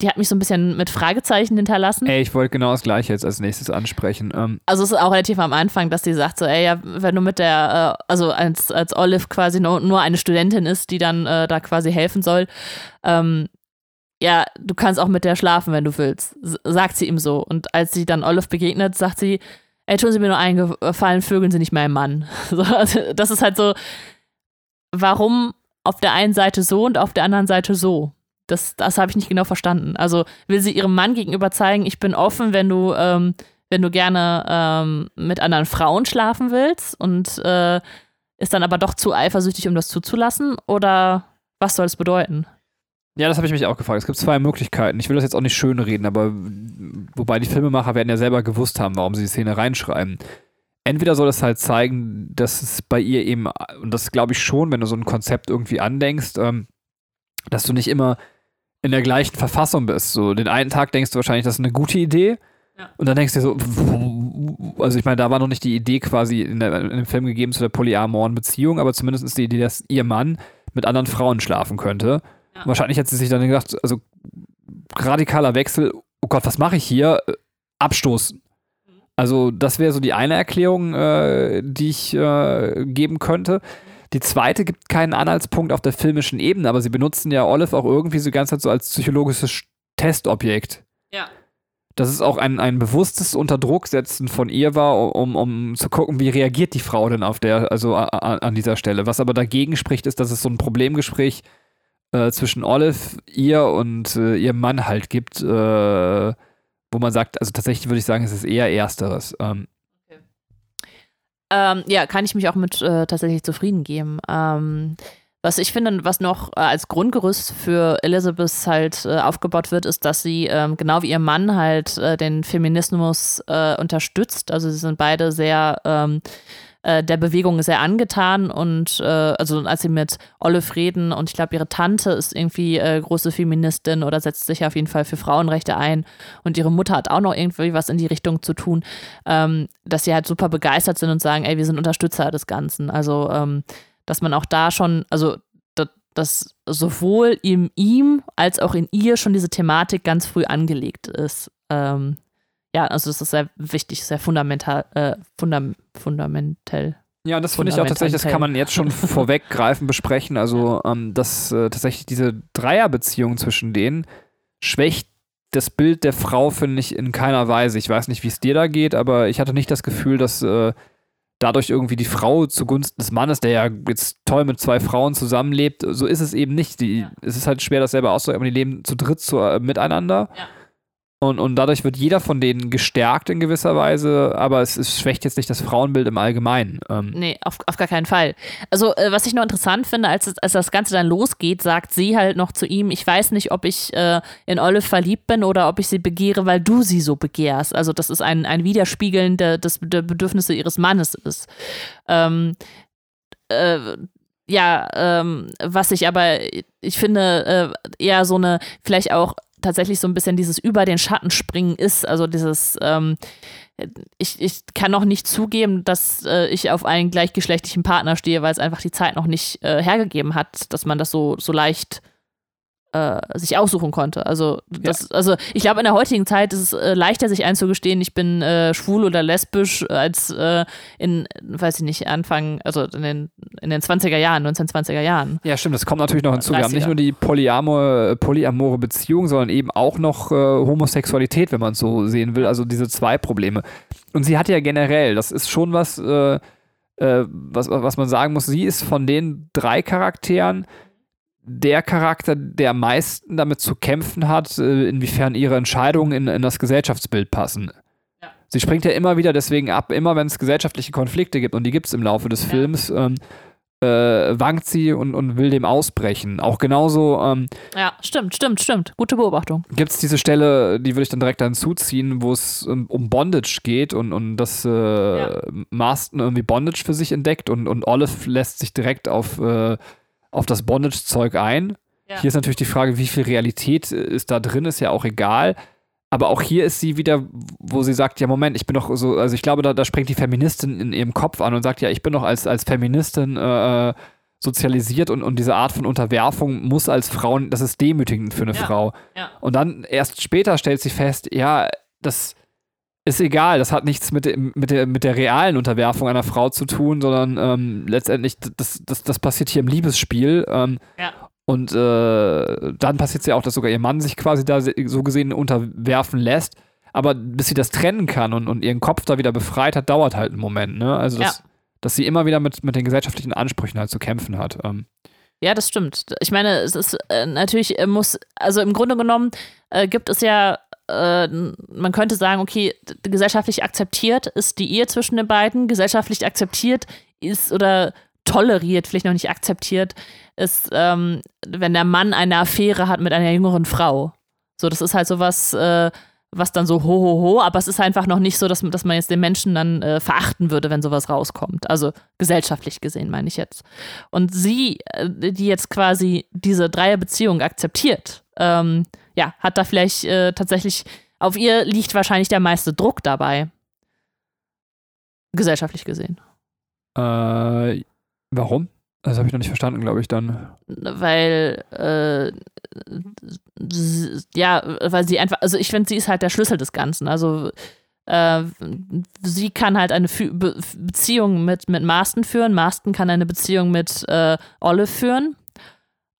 die hat mich so ein bisschen mit Fragezeichen hinterlassen. Ey, ich wollte genau das Gleiche jetzt als nächstes ansprechen. Ähm also es ist auch relativ am Anfang, dass sie sagt so, ey, ja, wenn du mit der, äh, also als, als Olive quasi nur, nur eine Studentin ist, die dann äh, da quasi helfen soll, ähm, ja, du kannst auch mit der schlafen, wenn du willst, sagt sie ihm so. Und als sie dann Olive begegnet, sagt sie, ey, tun Sie mir nur eingefallen, vögeln Sie nicht meinen Mann. So, also das ist halt so, warum auf der einen Seite so und auf der anderen Seite so? Das, das habe ich nicht genau verstanden. Also will sie ihrem Mann gegenüber zeigen, ich bin offen, wenn du, ähm, wenn du gerne ähm, mit anderen Frauen schlafen willst und äh, ist dann aber doch zu eifersüchtig, um das zuzulassen? Oder was soll es bedeuten? Ja, das habe ich mich auch gefragt. Es gibt zwei Möglichkeiten. Ich will das jetzt auch nicht schön reden, aber wobei die Filmemacher werden ja selber gewusst haben, warum sie die Szene reinschreiben. Entweder soll das halt zeigen, dass es bei ihr eben, und das glaube ich schon, wenn du so ein Konzept irgendwie andenkst, ähm, dass du nicht immer in der gleichen Verfassung bist. So, den einen Tag denkst du wahrscheinlich, das ist eine gute Idee. Ja. Und dann denkst du dir so, also ich meine, da war noch nicht die Idee quasi in, der, in dem Film gegeben zu der polyamoren Beziehung, aber zumindest ist die Idee, dass ihr Mann mit anderen Frauen schlafen könnte. Ja. Wahrscheinlich hat sie sich dann gedacht, also radikaler Wechsel, oh Gott, was mache ich hier? Äh, abstoßen. Also, das wäre so die eine Erklärung, äh, die ich äh, geben könnte. Die zweite gibt keinen Anhaltspunkt auf der filmischen Ebene, aber sie benutzen ja Olive auch irgendwie so die ganze Zeit so als psychologisches Testobjekt. Ja. Dass es auch ein, ein bewusstes Unterdrucksetzen von ihr war, um, um zu gucken, wie reagiert die Frau denn auf der, also a, an dieser Stelle. Was aber dagegen spricht, ist, dass es so ein Problemgespräch äh, zwischen Olive, ihr und äh, ihrem Mann halt gibt, äh, wo man sagt, also tatsächlich würde ich sagen, es ist eher Ersteres. Ähm, ähm, ja, kann ich mich auch mit äh, tatsächlich zufrieden geben. Ähm, was ich finde, was noch äh, als Grundgerüst für Elizabeth halt äh, aufgebaut wird, ist, dass sie ähm, genau wie ihr Mann halt den Feminismus unterstützt. Also sie sind beide sehr ähm, äh, der Bewegung sehr angetan und äh, also als sie mit Olive reden und ich glaube, ihre Tante ist irgendwie äh, große Feministin oder setzt sich auf jeden Fall für Frauenrechte ein und ihre Mutter hat auch noch irgendwie was in die Richtung zu tun, ähm, dass sie halt super begeistert sind und sagen, ey, wir sind Unterstützer des Ganzen. Also, ähm, dass man auch da schon, also dass sowohl in ihm als auch in ihr schon diese Thematik ganz früh angelegt ist. Ähm, ja, also das ist sehr wichtig, sehr fundamental, äh, fundam fundamental. Ja, das finde ich auch tatsächlich, das kann man jetzt schon vorweggreifen, besprechen. Also, ähm, dass äh, tatsächlich diese Dreierbeziehung zwischen denen schwächt das Bild der Frau, finde ich, in keiner Weise. Ich weiß nicht, wie es dir da geht, aber ich hatte nicht das Gefühl, dass äh, dadurch irgendwie die Frau zugunsten des Mannes, der ja jetzt toll mit zwei Frauen zusammenlebt, so ist es eben nicht. Die, ja. Es ist halt schwer, das selber auszudrücken, aber die leben zu dritt zu, äh, miteinander. Ja. Und, und dadurch wird jeder von denen gestärkt in gewisser Weise, aber es, es schwächt jetzt nicht das Frauenbild im Allgemeinen. Ähm. Nee, auf, auf gar keinen Fall. Also, äh, was ich noch interessant finde, als, als das Ganze dann losgeht, sagt sie halt noch zu ihm: Ich weiß nicht, ob ich äh, in Olive verliebt bin oder ob ich sie begehre, weil du sie so begehrst. Also, das ist ein, ein Widerspiegeln der, des, der Bedürfnisse ihres Mannes ist. Ähm, äh, ja, ähm, was ich aber, ich finde, äh, eher so eine, vielleicht auch tatsächlich so ein bisschen dieses über den Schatten springen ist. Also dieses, ähm, ich, ich kann noch nicht zugeben, dass äh, ich auf einen gleichgeschlechtlichen Partner stehe, weil es einfach die Zeit noch nicht äh, hergegeben hat, dass man das so, so leicht äh, sich aussuchen konnte. Also, das, ja. also ich glaube, in der heutigen Zeit ist es äh, leichter, sich einzugestehen, ich bin äh, schwul oder lesbisch, als äh, in, weiß ich nicht, Anfang, also in den, in den 20er Jahren, 1920er Jahren. Ja, stimmt, das kommt natürlich noch hinzu. Wir haben nicht nur die polyamore, polyamore Beziehung, sondern eben auch noch äh, Homosexualität, wenn man es so sehen will. Also diese zwei Probleme. Und sie hat ja generell, das ist schon was, äh, was, was man sagen muss, sie ist von den drei Charakteren der Charakter, der am meisten damit zu kämpfen hat, äh, inwiefern ihre Entscheidungen in, in das Gesellschaftsbild passen. Ja. Sie springt ja immer wieder deswegen ab, immer wenn es gesellschaftliche Konflikte gibt, und die gibt es im Laufe des ja. Films, ähm, äh, wankt sie und, und will dem ausbrechen. Auch genauso ähm, Ja, stimmt, stimmt, stimmt. Gute Beobachtung. gibt es diese Stelle, die würde ich dann direkt dann zuziehen, wo es um, um Bondage geht und, und dass äh, Ja. Marston irgendwie Bondage für sich entdeckt und, und Olive lässt sich direkt auf, äh, auf das Bondage-Zeug ein. Ja. Hier ist natürlich die Frage, wie viel Realität äh, ist da drin, ist ja auch egal. Aber auch hier ist sie wieder, wo sie sagt, ja Moment, ich bin doch so, also ich glaube, da, da springt die Feministin in ihrem Kopf an und sagt, ja, ich bin doch als, als Feministin äh, sozialisiert und, und diese Art von Unterwerfung muss als Frau, das ist demütigend für eine Ja. Frau. Ja. Und dann erst später stellt sie fest, ja, das ist egal, das hat nichts mit, mit, der, mit der realen Unterwerfung einer Frau zu tun, sondern ähm, letztendlich, das, das, das passiert hier im Liebesspiel. Ähm, Ja. Und äh, dann passiert es ja auch, dass sogar ihr Mann sich quasi da so gesehen unterwerfen lässt. Aber bis sie das trennen kann und, und ihren Kopf da wieder befreit hat, dauert halt einen Moment. Ne? Also, dass, dass sie immer wieder mit, mit den gesellschaftlichen Ansprüchen halt zu kämpfen hat. Ähm, Ja, das stimmt. Ich meine, es ist äh, natürlich äh, muss, also im Grunde genommen äh, gibt es ja, äh, man könnte sagen, okay, gesellschaftlich akzeptiert ist die Ehe zwischen den beiden, gesellschaftlich akzeptiert ist oder toleriert, vielleicht noch nicht akzeptiert, ist, ähm, wenn der Mann eine Affäre hat mit einer jüngeren Frau. So, das ist halt sowas, äh, was dann so ho, ho, ho, aber es ist einfach noch nicht so, dass, dass man jetzt den Menschen dann äh, verachten würde, wenn sowas rauskommt. Also gesellschaftlich gesehen, meine ich jetzt. Und sie, äh, die jetzt quasi diese Dreierbeziehung akzeptiert, ähm, ja, hat da vielleicht äh, tatsächlich, auf ihr liegt wahrscheinlich der meiste Druck dabei. Gesellschaftlich gesehen. äh, warum? Das habe ich noch nicht verstanden, glaube ich, dann. Weil, äh, ja, weil sie einfach, also ich finde, sie ist halt der Schlüssel des Ganzen. Also, äh, sie kann halt eine Fü Be Beziehung mit, mit Marston führen, Marston kann eine Beziehung mit äh, Olive führen.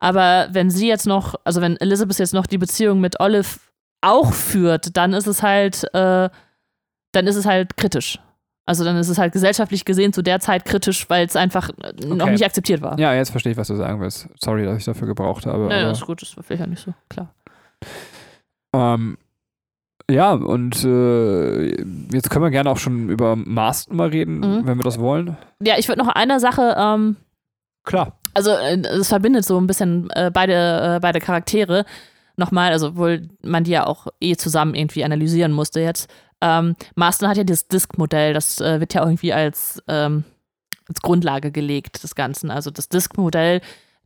Aber wenn sie jetzt noch, also wenn Elizabeth jetzt noch die Beziehung mit Olive auch führt, dann ist es halt, äh, dann ist es halt kritisch. Also dann ist es halt gesellschaftlich gesehen zu der Zeit kritisch, weil es einfach äh, noch Okay. nicht akzeptiert war. Ja, jetzt verstehe ich, was du sagen willst. Sorry, dass ich dafür gebraucht habe. Naja, aber, ist gut, das war vielleicht ja nicht so klar. ähm, ja, und äh, jetzt können wir gerne auch schon über Marston mal reden, Mhm. wenn wir das wollen. Ja, ich würde noch eine Sache, ähm, Klar. Also äh, es verbindet so ein bisschen äh, beide, äh, beide Charaktere nochmal, also obwohl man die ja auch eh zusammen irgendwie analysieren musste jetzt. Ähm, Marston hat ja dieses Disk-Modell, das äh, wird ja irgendwie als, ähm, als Grundlage gelegt des Ganzen. Also das Disk-Modell,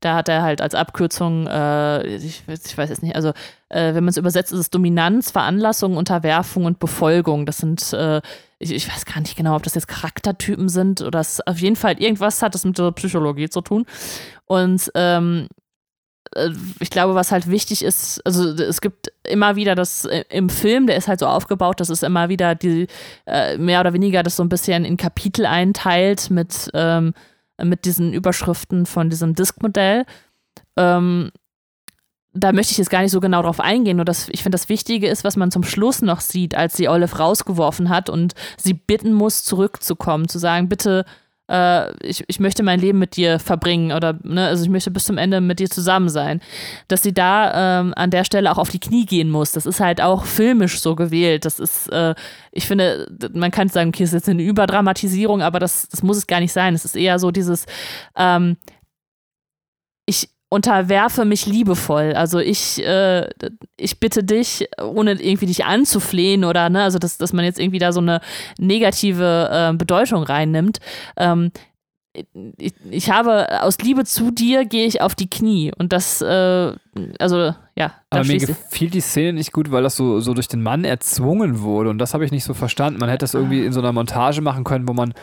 da hat er halt als Abkürzung, äh, ich, weiß- ich weiß jetzt nicht, also äh, wenn man es übersetzt, ist es Dominanz, Veranlassung, Unterwerfung und Befolgung. Das sind, äh, ich, ich weiß gar nicht genau, ob das jetzt Charaktertypen sind oder es auf jeden Fall irgendwas hat das mit der Psychologie zu tun. Und ähm, äh, ich glaube, was halt wichtig ist, also es gibt immer wieder das äh, im Film, der ist halt so aufgebaut, dass es immer wieder die äh, mehr oder weniger das so ein bisschen in Kapitel einteilt mit, ähm, mit diesen Überschriften von diesem Disk-Modell. Ähm, da möchte ich jetzt gar nicht so genau drauf eingehen, nur dass ich finde, das Wichtige ist, was man zum Schluss noch sieht, als sie Olive rausgeworfen hat und sie bitten muss, zurückzukommen, zu sagen, bitte, äh, ich, ich möchte mein Leben mit dir verbringen oder, ne, also ich möchte bis zum Ende mit dir zusammen sein. Dass sie da ähm, an der Stelle auch auf die Knie gehen muss, das ist halt auch filmisch so gewählt. Das ist, äh, ich finde, man kann sagen, okay, es ist jetzt eine Überdramatisierung, aber das, das muss es gar nicht sein. Es ist eher so dieses, ähm, unterwerfe mich liebevoll. Also ich, äh, ich bitte dich, ohne irgendwie dich anzuflehen oder, ne, also dass, dass man jetzt irgendwie da so eine negative äh, Bedeutung reinnimmt. Ähm, ich, ich habe aus Liebe zu dir gehe ich auf die Knie und das, äh, also ja, Aber mir gefiel die Szene nicht gut, weil das so, so durch den Mann erzwungen wurde. Und das habe ich nicht so verstanden. Man hätte das irgendwie in so einer Montage machen können, wo man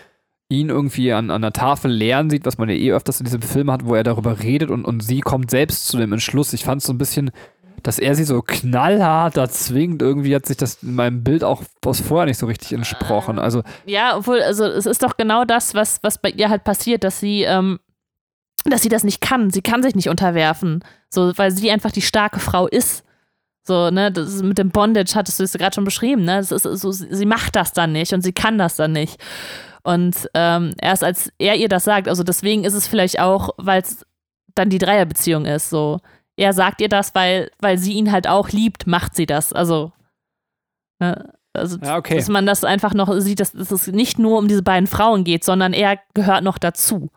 ihn irgendwie an, an der Tafel lernen sieht, was man ja eh öfters in diesem Film hat, wo er darüber redet und, und sie kommt selbst zu dem Entschluss. Ich fand es so ein bisschen, dass er sie so knallhart da zwingt. Irgendwie hat sich das in meinem Bild auch aus vorher nicht so richtig entsprochen. Also, Ja, obwohl, also es ist doch genau das, was, was bei ihr halt passiert, dass sie, ähm, dass sie das nicht kann. Sie kann sich nicht unterwerfen. So, weil sie einfach die starke Frau ist. So, ne, das ist mit dem Bondage hattest du es gerade schon beschrieben, ne? Das ist so, sie macht das dann nicht und sie kann das dann nicht. Und ähm, erst als er ihr das sagt, also deswegen ist es vielleicht auch, weil es dann die Dreierbeziehung ist, so. Er sagt ihr das, weil, weil sie ihn halt auch liebt, macht sie das. Also, ne? also Ja, okay. dass man das einfach noch sieht, dass, dass es nicht nur um diese beiden Frauen geht, sondern er gehört noch dazu.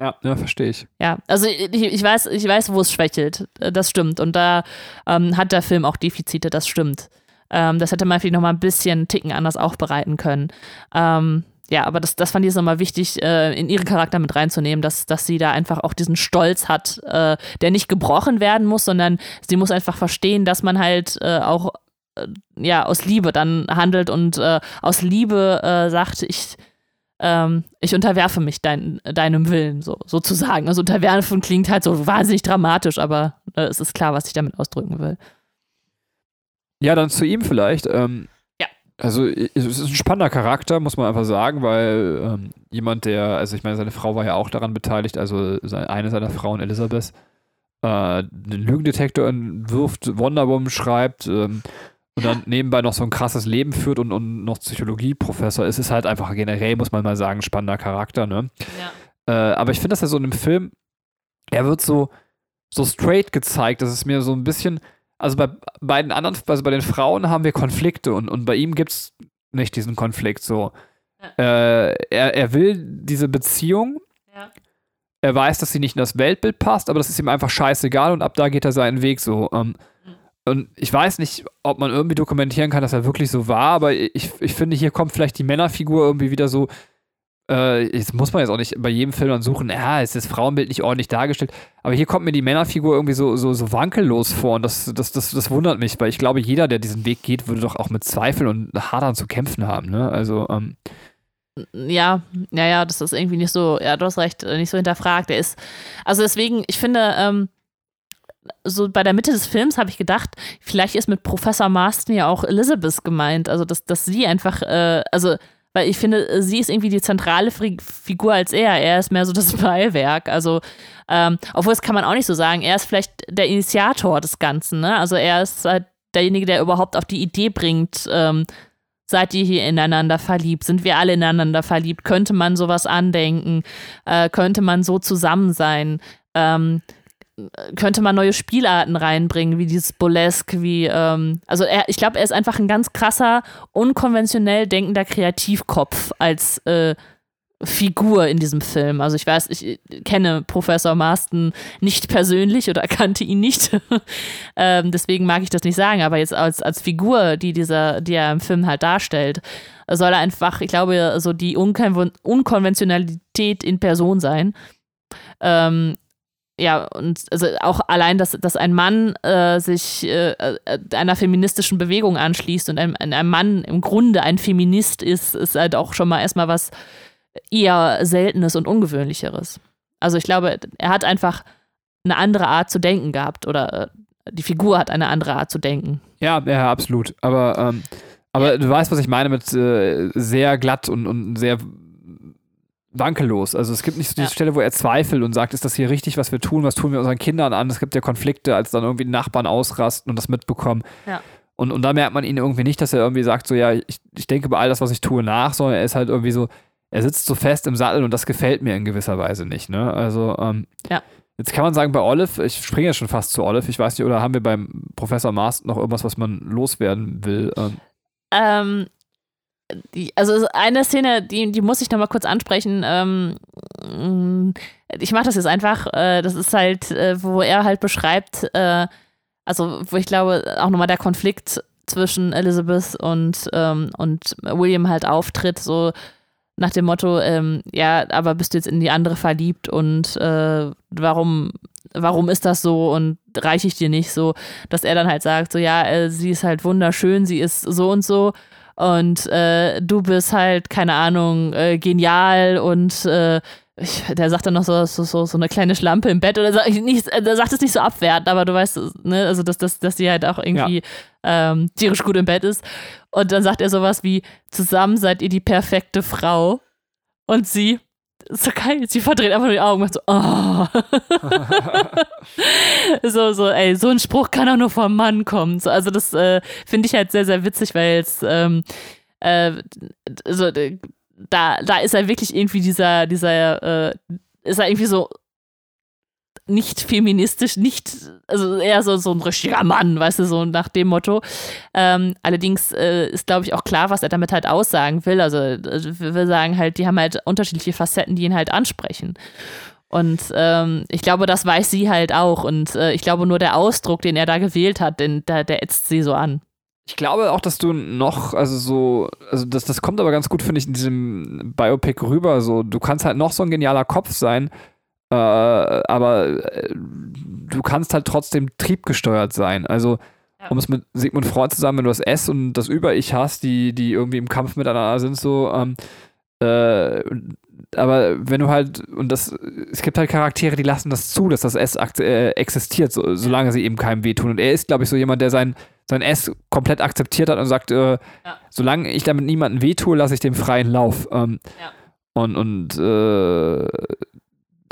Ja, ja verstehe ich. Ja, also ich, ich, weiß, ich weiß, wo es schwächelt. Das stimmt. Und da ähm, hat der Film auch Defizite, das stimmt. Ähm, das hätte man vielleicht nochmal ein bisschen Ticken anders aufbereiten können. Ähm, ja, aber das, das fand ich jetzt nochmal wichtig, äh, in ihren Charakter mit reinzunehmen, dass, dass sie da einfach auch diesen Stolz hat, äh, der nicht gebrochen werden muss, sondern sie muss einfach verstehen, dass man halt äh, auch äh, ja, aus Liebe dann handelt und äh, aus Liebe äh, sagt, ich, ähm, ich unterwerfe mich dein, deinem Willen, so, sozusagen. Also unterwerfen klingt halt so wahnsinnig dramatisch, aber es ist klar, was ich damit ausdrücken will. Ja, dann zu ihm vielleicht. Ähm, also es ist ein spannender Charakter, muss man einfach sagen, weil ähm, jemand, der, also ich meine, seine Frau war ja auch daran beteiligt, also seine, eine seiner Frauen, Elisabeth, äh, einen Lügendetektor entwirft, Wonderbomben schreibt ähm, und dann nebenbei noch so ein krasses Leben führt und, und noch Psychologieprofessor ist, ist halt einfach generell, muss man mal sagen, ein spannender Charakter, ne? Ja. Äh, aber ich finde, dass er so in dem Film, er wird so, so straight gezeigt, dass es mir so ein bisschen also bei beiden anderen, also bei den Frauen haben wir Konflikte und, und bei ihm gibt es nicht diesen Konflikt so. Ja. Äh, er, er will diese Beziehung. Ja. Er weiß, dass sie nicht in das Weltbild passt, aber das ist ihm einfach scheißegal und ab da geht er seinen Weg so. Ähm, mhm. Und ich weiß nicht, ob man irgendwie dokumentieren kann, dass er wirklich so war, aber ich, ich finde, hier kommt vielleicht die Männerfigur irgendwie wieder so äh, jetzt muss man jetzt auch nicht bei jedem Film dann suchen, ja, ist das Frauenbild nicht ordentlich dargestellt. Aber hier kommt mir die Männerfigur irgendwie so, so, so wankellos vor und das, das, das, das wundert mich, weil ich glaube, jeder, der diesen Weg geht, würde doch auch mit Zweifeln und Hadern zu kämpfen haben, ne? Also, ähm, ja, ja, ja, das ist irgendwie nicht so, ja, du hast recht, nicht so hinterfragt. Er ist, also deswegen, ich finde, ähm, so bei der Mitte des Films habe ich gedacht, vielleicht ist mit Professor Marston ja auch Elizabeth gemeint. Also, dass, dass sie einfach, äh, also weil ich finde, sie ist irgendwie die zentrale Figur als er. Er ist mehr so das Beiwerk. Also, ähm, obwohl das kann man auch nicht so sagen. Er ist vielleicht der Initiator des Ganzen. Ne? Also er ist halt derjenige, der überhaupt auf die Idee bringt, ähm, seid ihr hier ineinander verliebt? Sind wir alle ineinander verliebt? Könnte man sowas andenken? Äh, könnte man so zusammen sein? Ähm, könnte man neue Spielarten reinbringen, wie dieses Bolesk, wie, ähm, also er, ich glaube, er ist einfach ein ganz krasser, unkonventionell denkender Kreativkopf als äh, Figur in diesem Film. Also ich weiß, ich kenne Professor Marston nicht persönlich oder kannte ihn nicht. ähm, deswegen mag ich das nicht sagen, aber jetzt als, als Figur, die dieser, die er im Film halt darstellt, soll er einfach, ich glaube, so die Unkon Unkonventionalität in Person sein. Ähm, ja, und also auch allein, dass, dass ein Mann äh, sich äh, äh, einer feministischen Bewegung anschließt und ein, ein Mann im Grunde ein Feminist ist, ist halt auch schon mal erstmal was eher Seltenes und Ungewöhnlicheres. Also ich glaube, er hat einfach eine andere Art zu denken gehabt oder äh, die Figur hat eine andere Art zu denken. Ja, ja, absolut. Aber, ähm, aber ja. du weißt, was ich meine mit äh, sehr glatt und, und sehr wankellos. Also es gibt nicht so diese ja. Stelle, wo er zweifelt und sagt, ist das hier richtig, was wir tun, was tun wir unseren Kindern an? Es gibt ja Konflikte, als dann irgendwie Nachbarn ausrasten und das mitbekommen. Ja. Und, und da merkt man ihn irgendwie nicht, dass er irgendwie sagt, so ja, ich, ich denke über all das, was ich tue, nach, sondern er ist halt irgendwie so, er sitzt so fest im Sattel und das gefällt mir in gewisser Weise nicht. Ne? Also ähm, ja. Jetzt kann man sagen, bei Olive, ich springe ja schon fast zu Olive, ich weiß nicht, oder haben wir beim Professor Mars noch irgendwas, was man loswerden will? Ähm, ähm die, also eine Szene, die, die muss ich nochmal kurz ansprechen. Ähm, ich mache das jetzt einfach. Äh, das ist halt, äh, wo er halt beschreibt, äh, also wo ich glaube, auch nochmal der Konflikt zwischen Elizabeth und, ähm, und William halt auftritt, so nach dem Motto, ähm, ja, aber bist du jetzt in die andere verliebt und äh, warum, warum ist das so und reiche ich dir nicht so, dass er dann halt sagt, so ja, äh, sie ist halt wunderschön, sie ist so und so und äh, du bist halt, keine Ahnung, äh, genial und äh, ich, der sagt dann noch so, so, so, so eine kleine Schlampe im Bett oder ich nicht, äh, der sagt es nicht so abwertend, aber du weißt, ne, also dass, dass, dass die halt auch irgendwie ja. ähm, tierisch gut im Bett ist. Und dann sagt er sowas wie: Zusammen seid ihr die perfekte Frau. Und sie, so geil. Sie verdreht einfach nur die Augen und macht so, oh. so, so, ey, so ein Spruch kann auch nur vom Mann kommen. So, also, das äh, finde ich halt sehr, sehr witzig, weil es, ähm, äh, so, da, da ist er wirklich irgendwie dieser, dieser, äh, ist er irgendwie so nicht feministisch, nicht, also eher so, so ein richtiger Mann, weißt du, so nach dem Motto. Ähm, allerdings äh, ist, glaube ich, auch klar, was er damit halt aussagen will. Also, wir sagen halt, die haben halt unterschiedliche Facetten, die ihn halt ansprechen. Und ähm, ich glaube, das weiß sie halt auch. Und äh, ich glaube, nur der Ausdruck, den er da gewählt hat, den, der, der ätzt sie so an. Ich glaube auch, dass du noch, also so, also das, das kommt aber ganz gut, finde ich, in diesem Biopic rüber. So, du kannst halt noch so ein genialer Kopf sein, äh, aber äh, du kannst halt trotzdem triebgesteuert sein. Also, ja. um es mit Sigmund Freud zu sagen, wenn du das S und das Über-Ich hast, die, die irgendwie im Kampf miteinander sind, so, ähm, äh, aber wenn du halt, und das, es gibt halt Charaktere, die lassen das zu, dass das S äh, existiert, so, solange sie eben keinem wehtun. Und er ist, glaube ich, so jemand, der sein, sein S komplett akzeptiert hat und sagt, äh, ja. solange ich damit niemandem wehtue, lasse ich dem freien Lauf. Ähm, ja. Und, und äh,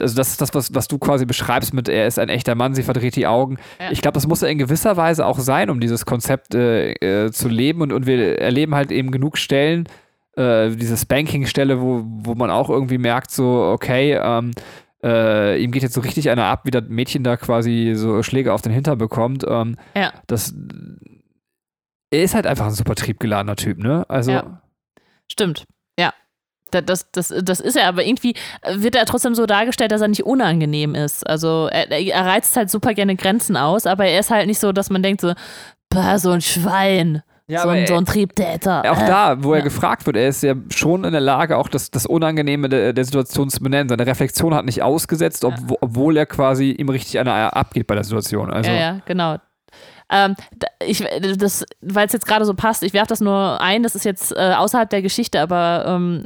also das ist das, was, was du quasi beschreibst mit, er ist ein echter Mann, sie verdreht die Augen. Ja. Ich glaube, das muss er in gewisser Weise auch sein, um dieses Konzept äh, äh, zu leben. Und, und wir erleben halt eben genug Stellen, äh, diese Spanking-Stelle, wo, wo man auch irgendwie merkt, so, okay, ähm, äh, ihm geht jetzt so richtig einer ab, wie das Mädchen da quasi so Schläge auf den Hintern bekommt. Ähm, ja. Das, er ist halt einfach ein super triebgeladener Typ, ne? Also. Ja. Stimmt. Ja. Das, das, das ist er, aber irgendwie wird er trotzdem so dargestellt, dass er nicht unangenehm ist. Also er, er reizt halt super gerne Grenzen aus, aber er ist halt nicht so, dass man denkt so, so ein Schwein. Ja, so, ein, so ein Triebtäter. Auch da, wo er gefragt wird, er ist ja schon in der Lage, auch das, das Unangenehme der, der Situation zu benennen. Seine Reflexion hat nicht ausgesetzt, ob, obwohl er quasi ihm richtig einer abgeht bei der Situation. Also, ja, ja, genau. Ähm, ich, weil es jetzt gerade so passt, ich werfe das nur ein, das ist jetzt äh, außerhalb der Geschichte, aber ähm,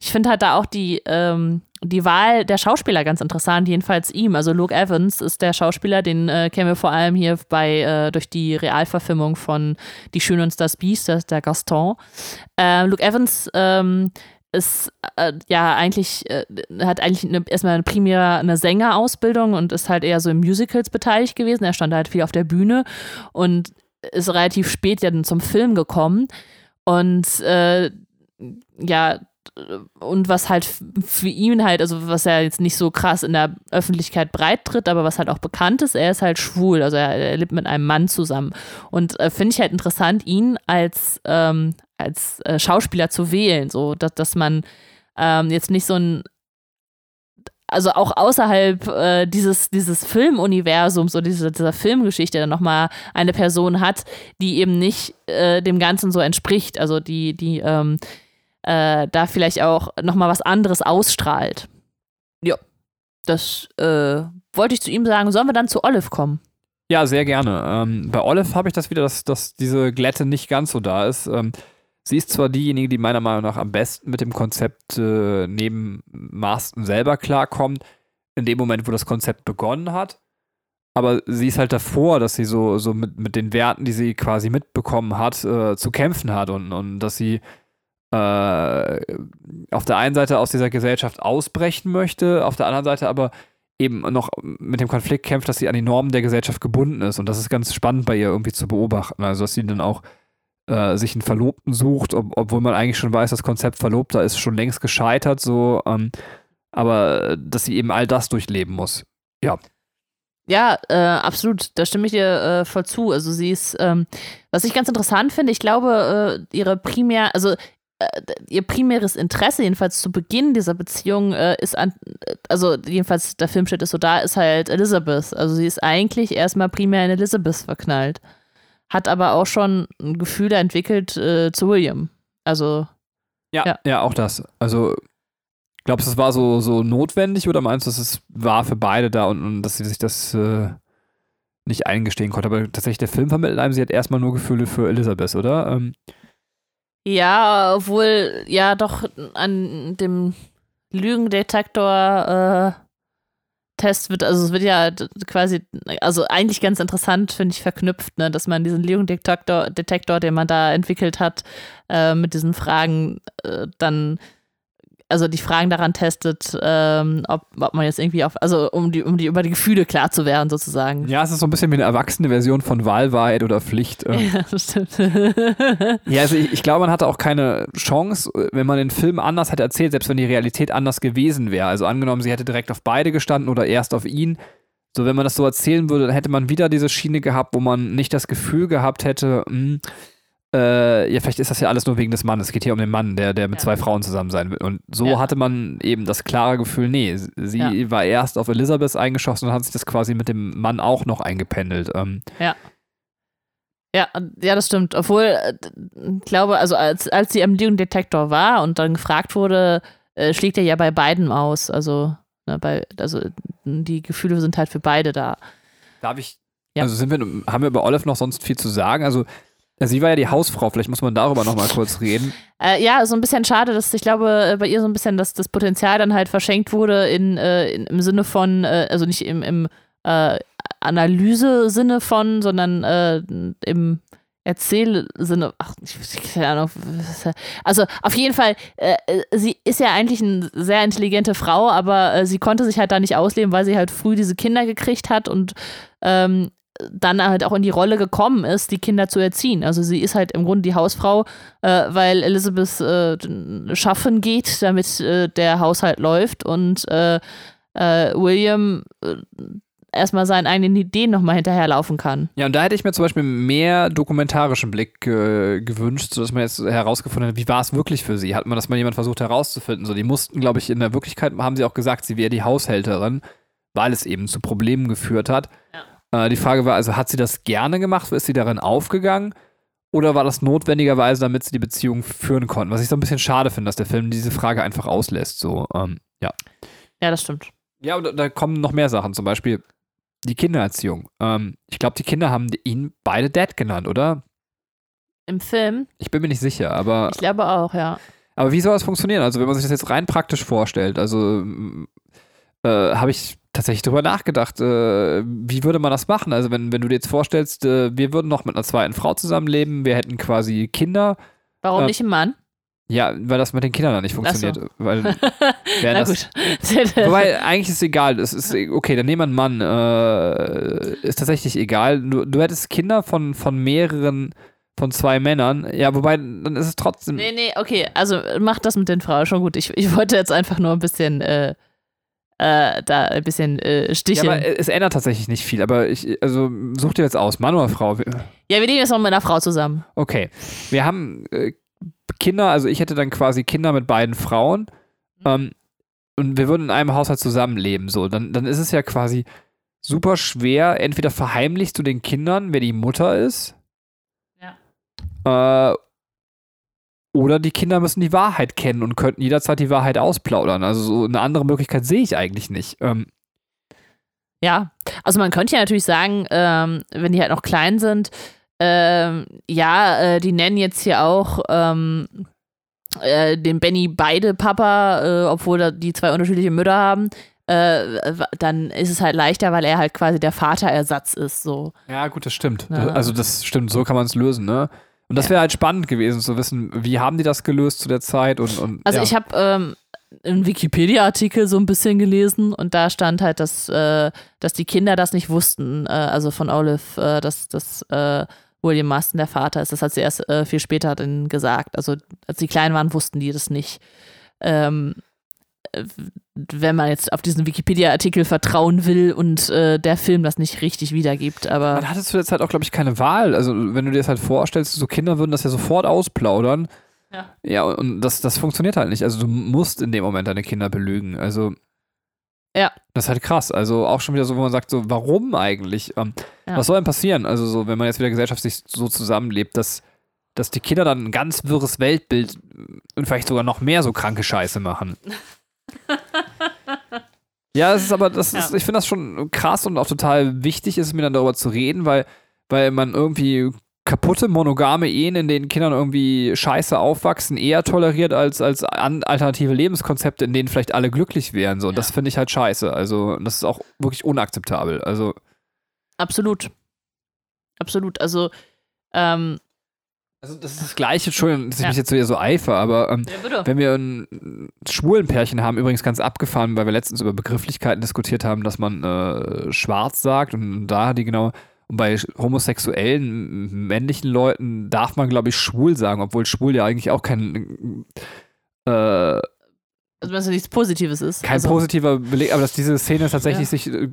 ich finde halt da auch die, ähm, die Wahl der Schauspieler ganz interessant, jedenfalls ihm. Also Luke Evans ist der Schauspieler, den äh, kennen wir vor allem hier bei äh, durch die Realverfilmung von Die Schöne und das Biest, das der Gaston. Äh, Luke Evans ähm, ist äh, ja eigentlich, äh, hat eigentlich eine, erstmal eine primär eine Sängerausbildung und ist halt eher so in Musicals beteiligt gewesen. Er stand halt viel auf der Bühne und ist relativ spät ja dann zum Film gekommen. Und äh, ja, und was halt für ihn halt, also was er jetzt nicht so krass in der Öffentlichkeit breit tritt, aber was halt auch bekannt ist, er ist halt schwul, also er, er lebt mit einem Mann zusammen. Und äh, finde ich halt interessant, ihn als, ähm, als äh, Schauspieler zu wählen, so dass, dass man ähm, jetzt nicht so ein also auch außerhalb äh, dieses, dieses Filmuniversums oder dieser, dieser Filmgeschichte dann nochmal eine Person hat, die eben nicht äh, dem Ganzen so entspricht. Also die, die ähm, äh, da vielleicht auch nochmal was anderes ausstrahlt. Ja, das äh, wollte ich zu ihm sagen. Sollen wir dann zu Olive kommen? Ja, sehr gerne. Ähm, bei Olive habe ich das wieder, dass, dass diese Glätte nicht ganz so da ist. Ähm, sie ist zwar diejenige, die meiner Meinung nach am besten mit dem Konzept äh, neben Marston selber klarkommt, in dem Moment, wo das Konzept begonnen hat. Aber sie ist halt davor, dass sie so, so mit, mit den Werten, die sie quasi mitbekommen hat, äh, zu kämpfen hat und, und dass sie äh, auf der einen Seite aus dieser Gesellschaft ausbrechen möchte, auf der anderen Seite aber eben noch mit dem Konflikt kämpft, dass sie an die Normen der Gesellschaft gebunden ist. Und das ist ganz spannend bei ihr irgendwie zu beobachten. Also, dass sie dann auch äh, sich einen Verlobten sucht, ob, obwohl man eigentlich schon weiß, das Konzept Verlobter ist schon längst gescheitert, so, ähm, aber dass sie eben all das durchleben muss. Ja. Ja, äh, absolut. Da stimme ich dir äh, voll zu. Also sie ist, ähm, was ich ganz interessant finde, ich glaube, äh, ihre primär, also äh, ihr primäres Interesse, jedenfalls zu Beginn dieser Beziehung, äh, ist an, also jedenfalls der Filmschnitt ist so da, ist halt Elizabeth. Also sie ist eigentlich erstmal primär in Elizabeth verknallt. Hat aber auch schon ein Gefühl entwickelt äh, zu William. Also. Ja, ja, ja, auch das. Also, glaubst du, es war so, so notwendig oder meinst du, es war für beide da und, und dass sie sich das äh, nicht eingestehen konnte? Aber tatsächlich, der Film vermittelt einem, sie hat erstmal nur Gefühle für Elizabeth, oder? Ähm, ja, obwohl ja doch an dem Lügendetektor äh, Test wird, also es wird ja quasi, also eigentlich ganz interessant, finde ich, verknüpft, ne, dass man diesen Lügendetektor, Detektor, den man da entwickelt hat, äh, mit diesen Fragen äh, dann also die Fragen daran testet, ähm, ob, ob, man jetzt irgendwie auf, also um die, um die über die Gefühle klar zu werden, sozusagen. Ja, es ist so ein bisschen wie eine erwachsene Version von Wahlwahrheit oder Pflicht. Ähm. Ja, das stimmt. ja, also ich, ich glaube, man hatte auch keine Chance, wenn man den Film anders hätte erzählt, selbst wenn die Realität anders gewesen wäre. Also angenommen, sie hätte direkt auf beide gestanden oder erst auf ihn. So, wenn man das so erzählen würde, dann hätte man wieder diese Schiene gehabt, wo man nicht das Gefühl gehabt hätte, mh, hm, äh, ja, vielleicht ist das ja alles nur wegen des Mannes. Es geht hier um den Mann, der, der mit Ja. zwei Frauen zusammen sein will. Und so Ja. hatte man eben das klare Gefühl, nee, sie Ja. war erst auf Elisabeth eingeschossen und hat sich das quasi mit dem Mann auch noch eingependelt. Ähm, Ja, ja, das stimmt. Obwohl, äh, ich glaube, also als, als sie am Lügendetektor war und dann gefragt wurde, äh, schlägt er ja bei beiden aus. Also, ne, bei, also die Gefühle sind halt für beide da. Darf ich? Ja. Also sind wir, haben wir über Olive noch sonst viel zu sagen? Also sie war ja die Hausfrau, vielleicht muss man darüber noch mal kurz reden. Äh, ja, so ein bisschen schade, dass ich glaube, äh, bei ihr so ein bisschen das, das Potenzial dann halt verschenkt wurde in, äh, in, im Sinne von, äh, also nicht im, im äh, Analyse-Sinne von, sondern äh, im Erzählsinne, ach, ich, keine Ahnung. Also auf jeden Fall, äh, sie ist ja eigentlich eine sehr intelligente Frau, aber äh, sie konnte sich halt da nicht ausleben, weil sie halt früh diese Kinder gekriegt hat und ähm, dann halt auch in die Rolle gekommen ist, die Kinder zu erziehen. Also sie ist halt im Grunde die Hausfrau, äh, weil Elizabeth äh, schaffen geht, damit äh, der Haushalt läuft und äh, äh, William äh, erstmal seinen eigenen Ideen nochmal hinterherlaufen kann. Ja, und da hätte ich mir zum Beispiel mehr dokumentarischen Blick äh, gewünscht, sodass man jetzt herausgefunden hat, wie war es wirklich für sie? Hat man das mal jemand versucht herauszufinden? So, die mussten, glaube ich, in der Wirklichkeit haben sie auch gesagt, sie wäre die Haushälterin, weil es eben zu Problemen geführt hat. Äh, die Frage war also, hat sie das gerne gemacht? Ist sie darin aufgegangen? Oder war das notwendigerweise, damit sie die Beziehung führen konnten? Was ich so ein bisschen schade finde, dass der Film diese Frage einfach auslässt. So, ähm, ja. Ja, das stimmt. Ja, und da kommen noch mehr Sachen. Zum Beispiel die Kindererziehung. Ähm, ich glaube, die Kinder haben ihn beide Dad genannt, oder? Im Film, Ich bin mir nicht sicher, aber, ich glaube auch, ja. aber wie soll das funktionieren? Also, wenn man sich das jetzt rein praktisch vorstellt, also äh, habe ich tatsächlich drüber nachgedacht, äh, wie würde man das machen? Also, wenn, wenn du dir jetzt vorstellst, äh, wir würden noch mit einer zweiten Frau zusammenleben, wir hätten quasi Kinder, Warum Äh, nicht ein Mann? ja, weil das mit den Kindern dann nicht funktioniert. Weil, wären Na das, gut. Wobei, eigentlich ist es egal. Es ist, okay, dann nehmen wir einen Mann. Äh, ist tatsächlich egal. Du, du hättest Kinder von, von mehreren, von zwei Männern. Ja, wobei, dann ist es trotzdem. Nee, nee, okay, also mach das mit den Frauen schon gut. Ich, ich wollte jetzt einfach nur ein bisschen, äh, äh, da ein bisschen äh, ja, sticheln. aber Ja, es ändert tatsächlich nicht viel. Aber ich, also such dir jetzt aus, Mann oder Frau. wir leben jetzt noch mit einer Frau zusammen. Okay. Wir haben äh, Kinder, also ich hätte dann quasi Kinder mit beiden Frauen. Mhm. Ähm, und wir würden in einem Haushalt zusammenleben. So, dann, dann ist es ja quasi super schwer. Entweder verheimlichst du den Kindern, wer die Mutter ist. Ja. Äh, oder die Kinder müssen die Wahrheit kennen und könnten jederzeit die Wahrheit ausplaudern. Also so eine andere Möglichkeit sehe ich eigentlich nicht. Ähm, Ja, also man könnte ja natürlich sagen, ähm, wenn die halt noch klein sind, ähm, ja, äh, die nennen jetzt hier auch ähm, äh, den Benny beide Papa, äh, obwohl die zwei unterschiedliche Mütter haben. Äh, dann ist es halt leichter, weil er halt quasi der Vaterersatz ist. So. ja, gut, das stimmt. Ja. Also das stimmt, so kann man es lösen, ne? Und das wäre halt spannend gewesen zu wissen, wie haben die das gelöst zu der Zeit und, und Also ich habe ähm, einen Wikipedia-Artikel so ein bisschen gelesen und da stand halt, dass, äh, dass die Kinder das nicht wussten, äh, also von Olive, äh, dass, dass äh, William Marston der Vater ist. Das hat sie erst äh, viel später dann gesagt. Also als sie klein waren, wussten die das nicht. Ähm, äh, wenn man jetzt auf diesen Wikipedia-Artikel vertrauen will und äh, der Film das nicht richtig wiedergibt, aber Man hatte zu der Zeit auch, glaube ich, keine Wahl. Also, wenn du dir das halt vorstellst, so Kinder würden das ja sofort ausplaudern. Ja. Ja, und das, das funktioniert halt nicht. Also, du musst in dem Moment deine Kinder belügen. Also, Ja. Das ist halt krass. Also, auch schon wieder so, wo man sagt, so, warum eigentlich? Ähm, Ja. Was soll denn passieren? Also, so, wenn man jetzt wieder gesellschaftlich so zusammenlebt, dass, dass die Kinder dann ein ganz wirres Weltbild und vielleicht sogar noch mehr so kranke Scheiße machen. Ja, es ist aber, das ist, Ja. ich finde das schon krass und auch total wichtig ist mir dann darüber zu reden, weil, weil man irgendwie kaputte monogame Ehen, in denen Kindern irgendwie scheiße aufwachsen, eher toleriert als, als alternative Lebenskonzepte, in denen vielleicht alle glücklich wären. So. Und Ja. das finde ich halt scheiße. Also, das ist auch wirklich unakzeptabel. Also, absolut. Absolut. Also, ähm, also das ist das Gleiche, Entschuldigung, dass ich Ja. mich jetzt so, so eifer, aber ähm, ja. Wenn wir ein schwulen Pärchen haben, übrigens ganz abgefahren, weil wir letztens über Begrifflichkeiten diskutiert haben, dass man äh, schwarz sagt und da die genau. Und bei homosexuellen männlichen Leuten darf man, glaube ich, schwul sagen, obwohl schwul ja eigentlich auch kein. Äh, Also, dass es nichts Positives ist. kein also, positiver Beleg, aber dass diese Szene tatsächlich Ja. sich, äh,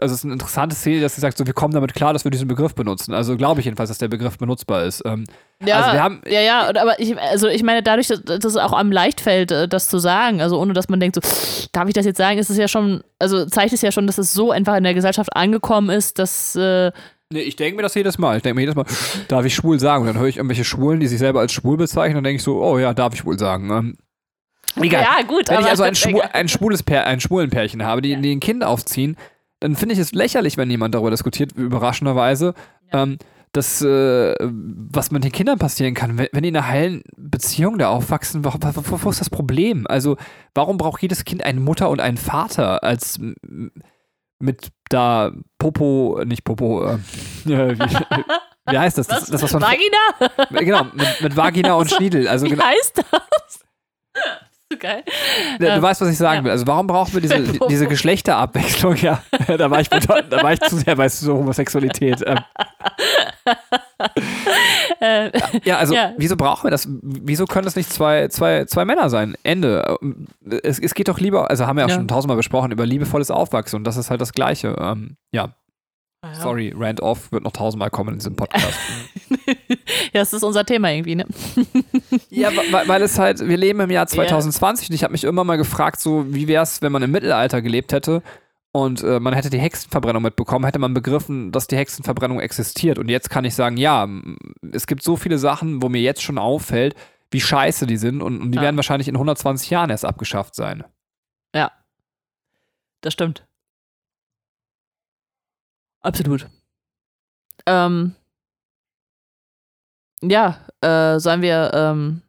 also es ist eine interessante Szene, dass sie sagt, so wir kommen damit klar, dass wir diesen Begriff benutzen. Also glaube ich jedenfalls, dass der Begriff benutzbar ist. Ähm, Ja, also wir haben, ja, ja, aber ich, also ich meine, dadurch, dass, es auch einem leicht fällt, äh, das zu sagen, also ohne dass man denkt, so, darf ich das jetzt sagen, ist es ja schon, also zeigt es ja schon, dass es so einfach in der Gesellschaft angekommen ist, dass, äh, nee, ich denke mir das jedes Mal. Ich denke mir jedes Mal, darf ich schwul sagen? Und dann höre ich irgendwelche Schwulen, die sich selber als schwul bezeichnen, und dann denke ich so, oh ja, darf ich wohl sagen. Egal. ja gut, Wenn ich also ein, egal. ein schwules Pär, ein schwulen Pärchen habe, die, die ein Kind aufziehen, dann finde ich es lächerlich, wenn jemand darüber diskutiert, überraschenderweise, ähm, dass, äh, was mit den Kindern passieren kann, wenn, wenn die in einer heilen Beziehung da aufwachsen, wo, wo, wo ist das Problem? Also, warum braucht jedes Kind eine Mutter und einen Vater als mit da Popo, nicht Popo, äh, wie, wie heißt das? Das, das was man Vagina? genau, mit, mit Vagina und Schniedel. Also Wie genau, heißt das? geil. Du Ähm, weißt, was ich sagen ja. will. Also warum brauchen wir diese, diese Geschlechterabwechslung? Ja, da war ich, bedeut- da war ich zu sehr bei so Homosexualität. Ähm, Äh, ja, also Ja. wieso brauchen wir das? Wieso können das nicht zwei, zwei, zwei Männer sein? Ende. Es, es geht doch lieber, also haben wir auch Ja. schon tausendmal besprochen, über liebevolles Aufwachsen und das ist halt das Gleiche. Ähm, ja, sorry, Rand Off wird noch tausendmal kommen in diesem Podcast. ja, das ist unser Thema irgendwie, ne? Ja, weil, weil es halt, wir leben im Jahr 2020 und ich habe mich immer mal gefragt, so wie wäre es, wenn man im Mittelalter gelebt hätte und äh, man hätte die Hexenverbrennung mitbekommen, hätte man begriffen, dass die Hexenverbrennung existiert. Und jetzt kann ich sagen, ja, es gibt so viele Sachen, wo mir jetzt schon auffällt, wie scheiße die sind und, und die Ja. werden wahrscheinlich in 120 Jahren erst abgeschafft sein. Das stimmt. Absolut. Ähm, ja, äh, sollen wir, ähm,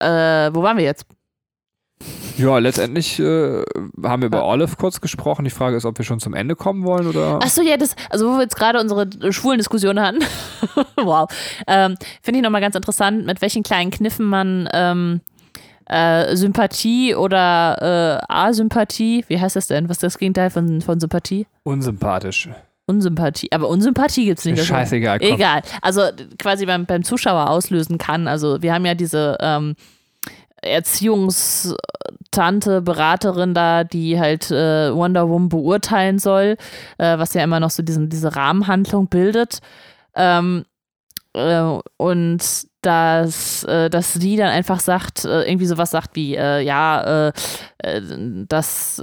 äh, wo waren wir jetzt? Ja, letztendlich äh, haben wir über Olive kurz gesprochen. Die Frage ist, ob wir schon zum Ende kommen wollen oder. Achso, ja, das, also wo wir jetzt gerade unsere schwulen Diskussion hatten, wow, ähm, finde ich nochmal ganz interessant, mit welchen kleinen Kniffen man ähm, äh, Sympathie oder äh, Asympathie, wie heißt das denn? Was ist das Gegenteil von, von Sympathie? Unsympathisch. Unsympathie. Aber Unsympathie gibt es nicht. Scheißegal. Komm. Egal. Also quasi beim, beim Zuschauer auslösen kann. Also wir haben ja diese ähm, Erziehungstante, Beraterin da, die halt äh, Wonder Woman beurteilen soll, äh, was ja immer noch so diesen, diese Rahmenhandlung bildet. Ähm, äh, und dass, äh, dass sie dann einfach sagt, äh, irgendwie sowas sagt wie, äh, ja, äh, äh, dass,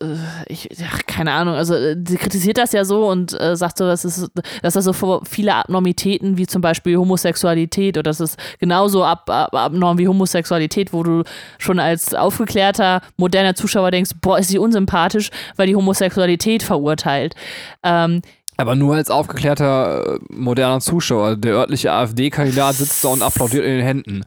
äh, ich, ach, keine Ahnung, also äh, sie kritisiert das ja so und sagt so, dass, es, dass das so viele Abnormitäten wie zum Beispiel Homosexualität oder das ist genauso ab, ab, abnorm wie Homosexualität, wo du schon als aufgeklärter, moderner Zuschauer denkst, boah, ist sie unsympathisch, weil die Homosexualität verurteilt. Ähm, Aber nur als aufgeklärter äh, moderner Zuschauer. Der örtliche AfD-Kandidat sitzt da und applaudiert in den Händen.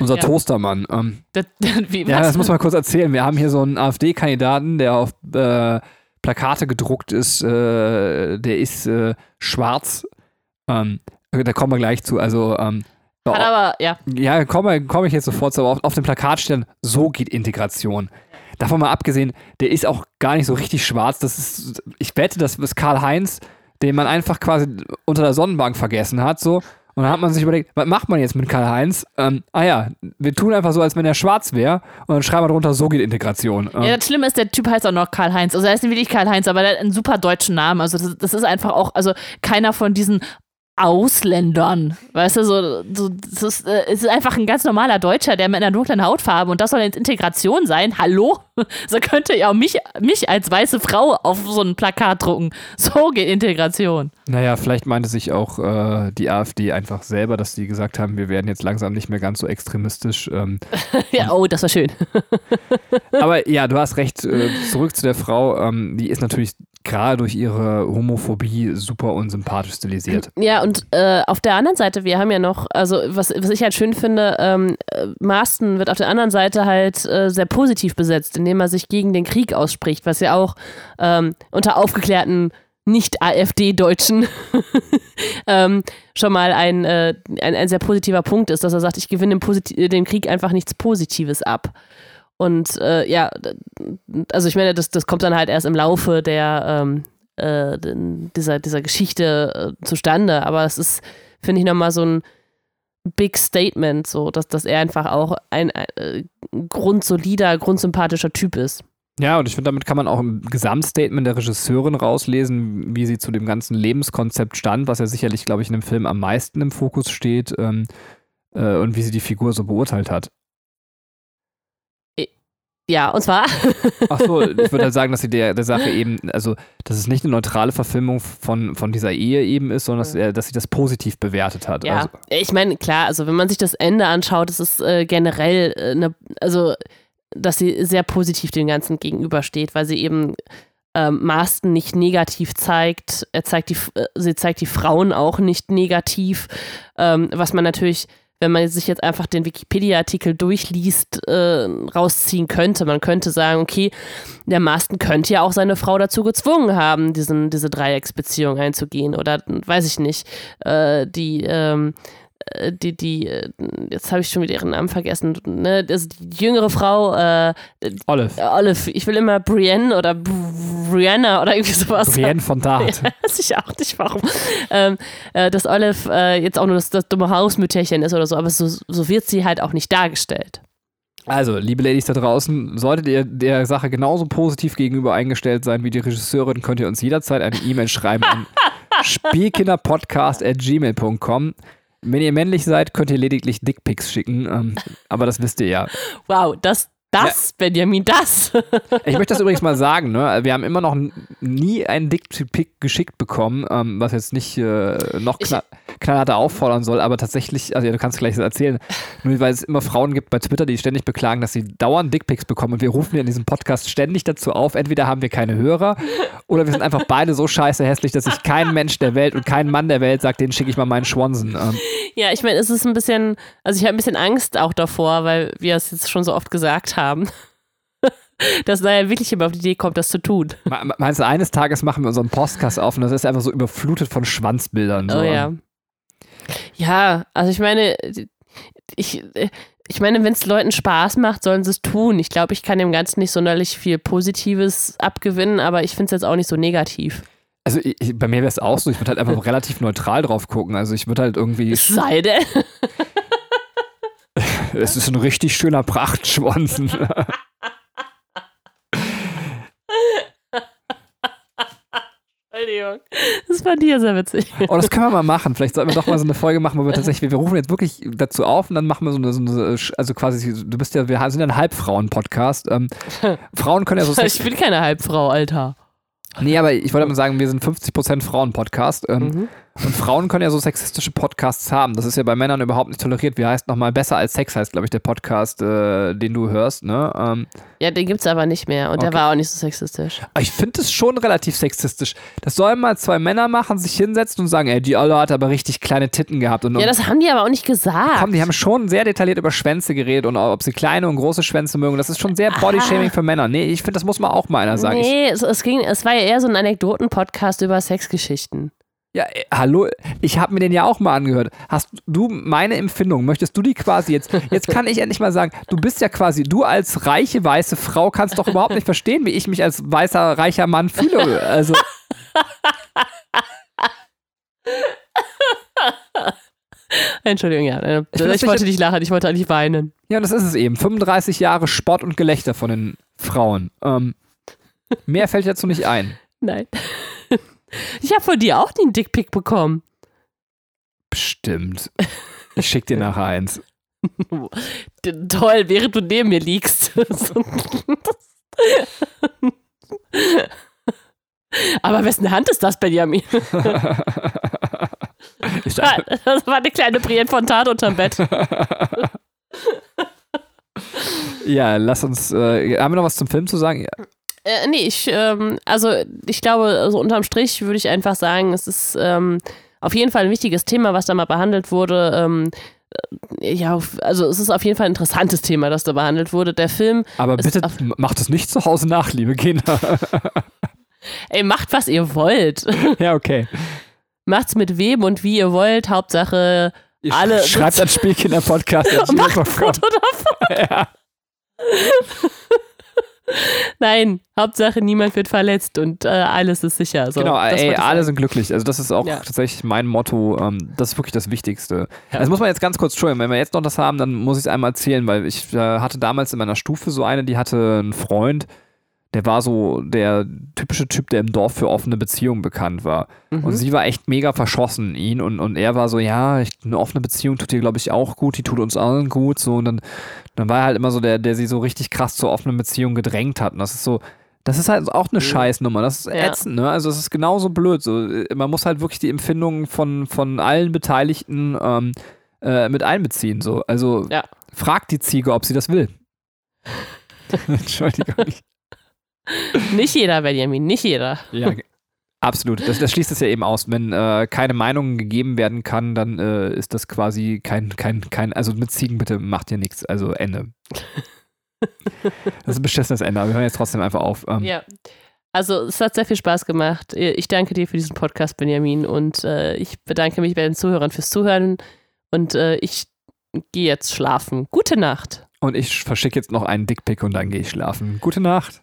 Unser Ja. Toastermann. Ähm, das, wie, ja, das muss man kurz erzählen. Wir haben hier so einen AfD-Kandidaten, der auf äh, Plakate gedruckt ist. Äh, der ist äh, schwarz. Ähm, da kommen wir gleich zu. Also, ähm, Hat aber, ja. ja, komme komm ich jetzt sofort zu. Aber auf, auf dem Plakat stehen, so geht Integration. Davon mal abgesehen, der ist auch gar nicht so richtig schwarz. Das ist, ich wette, das ist Karl-Heinz, den man einfach quasi unter der Sonnenbank vergessen hat, so. Und dann hat man sich überlegt, was macht man jetzt mit Karl-Heinz? Ähm, ah ja, wir tun einfach so, als wenn er schwarz wäre und dann schreiben wir drunter, so geht Integration. Ähm, Ja, das Schlimme ist, der Typ heißt auch noch Karl-Heinz. Also er ist nicht wirklich Karl-Heinz, aber der hat einen super deutschen Namen. Also das, das ist einfach auch, also keiner von diesen Ausländern, weißt du, so, so das ist, äh, es ist einfach ein ganz normaler Deutscher, der mit einer dunklen Hautfarbe und das soll jetzt Integration sein. Hallo? So könnte ja auch mich, mich als weiße Frau auf so ein Plakat drucken. So geht Integration. Naja, vielleicht meinte sich auch äh, die AfD einfach selber, dass die gesagt haben, wir werden jetzt langsam nicht mehr ganz so extremistisch. Ähm, Ja, oh, das war schön. Aber ja, du hast recht. Äh, zurück zu der Frau. Ähm, die ist natürlich gerade durch ihre Homophobie super unsympathisch stilisiert. Ja, und äh, auf der anderen Seite, wir haben ja noch, also was, was ich halt schön finde, ähm, äh, Marston wird auf der anderen Seite halt äh, sehr positiv besetzt, indem er sich gegen den Krieg ausspricht, was ja auch ähm, unter aufgeklärten Nicht-AfD-Deutschen ähm, schon mal ein, äh, ein, ein sehr positiver Punkt ist, dass er sagt, ich gewinne dem, Posit dem Krieg einfach nichts Positives ab. Und äh, ja, also ich meine, das, das kommt dann halt erst im Laufe der ähm, äh, dieser, dieser Geschichte äh, zustande. Aber es ist, finde ich, nochmal so ein, Big Statement, so, dass, dass er einfach auch ein, ein äh, grundsolider, grundsympathischer Typ ist. Ja, und ich finde, damit kann man auch im Gesamtstatement der Regisseurin rauslesen, wie sie zu dem ganzen Lebenskonzept stand, was ja sicherlich, glaube ich, in dem Film am meisten im Fokus steht ähm, äh, und wie sie die Figur so beurteilt hat. Ja, und zwar. Ach so, ich würde halt sagen, dass sie der, der Sache eben, also, dass es nicht eine neutrale Verfilmung von, von dieser Ehe eben ist, sondern dass, er, dass sie das positiv bewertet hat. Ja, Also, ich meine, klar, also wenn man sich das Ende anschaut, ist es äh, generell äh, eine, also, dass sie sehr positiv dem Ganzen gegenübersteht, weil sie eben ähm, Marston nicht negativ zeigt. Er zeigt die, äh, sie zeigt die Frauen auch nicht negativ, ähm, was man natürlich wenn man sich jetzt einfach den Wikipedia-Artikel durchliest, äh, rausziehen könnte. Man könnte sagen, okay, der Marston könnte ja auch seine Frau dazu gezwungen haben, diesen, diese Dreiecksbeziehung einzugehen. Oder weiß ich nicht, äh, die, ähm, äh, die, die, äh, jetzt habe ich schon wieder ihren Namen vergessen, ne? Ist die jüngere Frau, äh, Olive. Olive, ich will immer Brienne oder Brianna oder irgendwie sowas. Brienne von Dart. Ja, weiß ich auch nicht warum. Ähm, äh, dass Olive äh, jetzt auch nur das, das dumme Hausmütterchen ist oder so, aber so, so wird sie halt auch nicht dargestellt. Also, liebe Ladies da draußen, solltet ihr der Sache genauso positiv gegenüber eingestellt sein wie die Regisseurin, könnt ihr uns jederzeit eine E-Mail schreiben an spielkinderpodcast.gmail.com. Wenn ihr männlich seid, könnt ihr lediglich Dickpics schicken, ähm, aber das wisst ihr ja. Wow, das, das, Benjamin, das. Ich möchte das übrigens mal sagen, ne? wir haben immer noch nie einen Dickpic geschickt bekommen, ähm, was jetzt nicht äh, noch knall, knallharter auffordern soll, aber tatsächlich, also ja, du kannst gleich erzählen, nur weil es immer Frauen gibt bei Twitter, die ständig beklagen, dass sie dauernd Dickpics bekommen und wir rufen ja in diesem Podcast ständig dazu auf, entweder haben wir keine Hörer oder wir sind einfach beide so scheiße hässlich, dass sich kein Mensch der Welt und kein Mann der Welt sagt, den schicke ich mal meinen Schwansen. Ähm, ja, ich meine, es ist ein bisschen, also ich habe ein bisschen Angst auch davor, weil wir es jetzt schon so oft gesagt haben. Dass naja wirklich jemand auf die Idee kommt, das zu tun. me- meinst du, eines Tages machen wir unseren Podcast auf und das ist einfach so überflutet von Schwanzbildern. So. Oh ja. Ja, also ich meine, ich, ich meine, wenn es Leuten Spaß macht, sollen sie es tun. Ich glaube, ich kann dem Ganzen nicht sonderlich viel Positives abgewinnen, aber ich finde es jetzt auch nicht so negativ. Also ich, bei mir wäre es auch so, ich würde halt einfach relativ neutral drauf gucken. Also ich würde halt irgendwie, Es sei denn. es ist ein richtig schöner Prachtschwanzen. Entschuldigung. Das fand ich ja sehr witzig. Oh, das können wir mal machen. Vielleicht sollten wir doch mal so eine Folge machen, wo wir tatsächlich, wir rufen jetzt wirklich dazu auf und dann machen wir so eine, so eine also quasi, du bist ja, wir sind ja ein Halbfrauen-Podcast. Ähm, Frauen können ja so Ich bin keine Halbfrau, Alter. Nee, aber ich wollte mal sagen, wir sind 50% Frauen-Podcast. Ähm, Mhm. Und Frauen können ja so sexistische Podcasts haben. Das ist ja bei Männern überhaupt nicht toleriert. Wie heißt nochmal Besser als Sex, heißt, glaube ich, der Podcast, äh, den du hörst, ne? Ähm, Ja, den gibt's aber nicht mehr und der Okay. war auch nicht so sexistisch. aber ich finde es schon relativ sexistisch. Das sollen mal zwei Männer machen, sich hinsetzen und sagen, ey, die Olle hat aber richtig kleine Titten gehabt. Und, Ja, das haben die aber auch nicht gesagt. Komm, die haben schon sehr detailliert über Schwänze geredet und ob sie kleine und große Schwänze mögen. Das ist schon sehr Bodyshaming für Männer. Nee, ich finde, das muss mal auch mal einer sagen. Ich, nee, es, es, ging, es war ja eher so ein Anekdoten-Podcast über Sexgeschichten. Ja, äh, hallo, ich habe mir den ja auch mal angehört. Hast du meine Empfindung, möchtest du die quasi jetzt, jetzt kann ich endlich mal sagen, du bist ja quasi, du als reiche weiße Frau kannst doch überhaupt nicht verstehen, wie ich mich als weißer, reicher Mann fühle. Also, Entschuldigung, ja. äh, Ich wollte nicht- lachen, ich wollte eigentlich weinen. ja, das ist es eben. 35 Jahre Spott und Gelächter von den Frauen. Ähm, mehr fällt dazu nicht ein. Nein. Ich habe von dir auch den Dickpick bekommen. Bestimmt. Ich schick dir nachher eins. Toll, während du neben mir liegst. Aber wessen Hand ist das, Benjamin? Ich Das war eine kleine Brienne von Tat unterm Bett. Ja, lass uns. Äh, haben wir noch was zum Film zu sagen? Äh, nee, ich, ähm, also ich glaube, also unterm Strich würde ich einfach sagen, es ist ähm, auf jeden Fall ein wichtiges Thema, was da mal behandelt wurde. Ähm, äh, ja, also es ist auf jeden Fall ein interessantes Thema, das da behandelt wurde. Der Film, Aber bitte macht es nicht zu Hause nach, liebe Kinder. ey, macht was ihr wollt. ja, okay. Macht's mit wem und wie ihr wollt. Hauptsache, Ihr Alle- schreibt an Spielkinder-Podcast. macht ein Foto davon. ja. Nein, Hauptsache niemand wird verletzt und äh, alles ist sicher. So, genau, das ey, alle sind glücklich. Also das ist auch Ja. tatsächlich mein Motto. Ähm, das ist wirklich das Wichtigste. Ja. Das muss man jetzt ganz kurz, Entschuldigung, wenn wir jetzt noch das haben, dann muss ich es einmal erzählen, weil ich äh, hatte damals in meiner Stufe so eine, die hatte einen Freund, der war so der typische Typ, der im Dorf für offene Beziehungen bekannt war. Mhm. Und sie war echt mega verschossen in ihn und, und er war so, ja, ich, eine offene Beziehung tut dir, glaube ich, auch gut, die tut uns allen gut. So, und dann, dann war er halt immer so der, der sie so richtig krass zur offenen Beziehung gedrängt hat. Und das ist so, das ist halt auch eine Scheißnummer. Das ist Mhm. Ja. ätzend, ne? Also es ist genauso blöd. So, äh, man muss halt wirklich die Empfindungen von, von allen Beteiligten ähm, äh, mit einbeziehen. So. Also Ja. fragt die Ziege, ob sie das will. Entschuldigung. Nicht jeder, Benjamin, nicht jeder. Ja, absolut. Das, das schließt es ja eben aus. Wenn äh, keine Meinung gegeben werden kann, dann äh, ist das quasi kein, kein, kein, also mit Ziegen bitte macht ihr nichts. Also Ende. Das ist ein beschissenes Ende, aber wir hören jetzt trotzdem einfach auf. Ähm, Ja. Also es hat sehr viel Spaß gemacht. Ich danke dir für diesen Podcast, Benjamin, und äh, ich bedanke mich bei den Zuhörern fürs Zuhören. Und äh, ich gehe jetzt schlafen. Gute Nacht. Und ich verschicke jetzt noch einen Dickpick und dann gehe ich schlafen. Gute Nacht.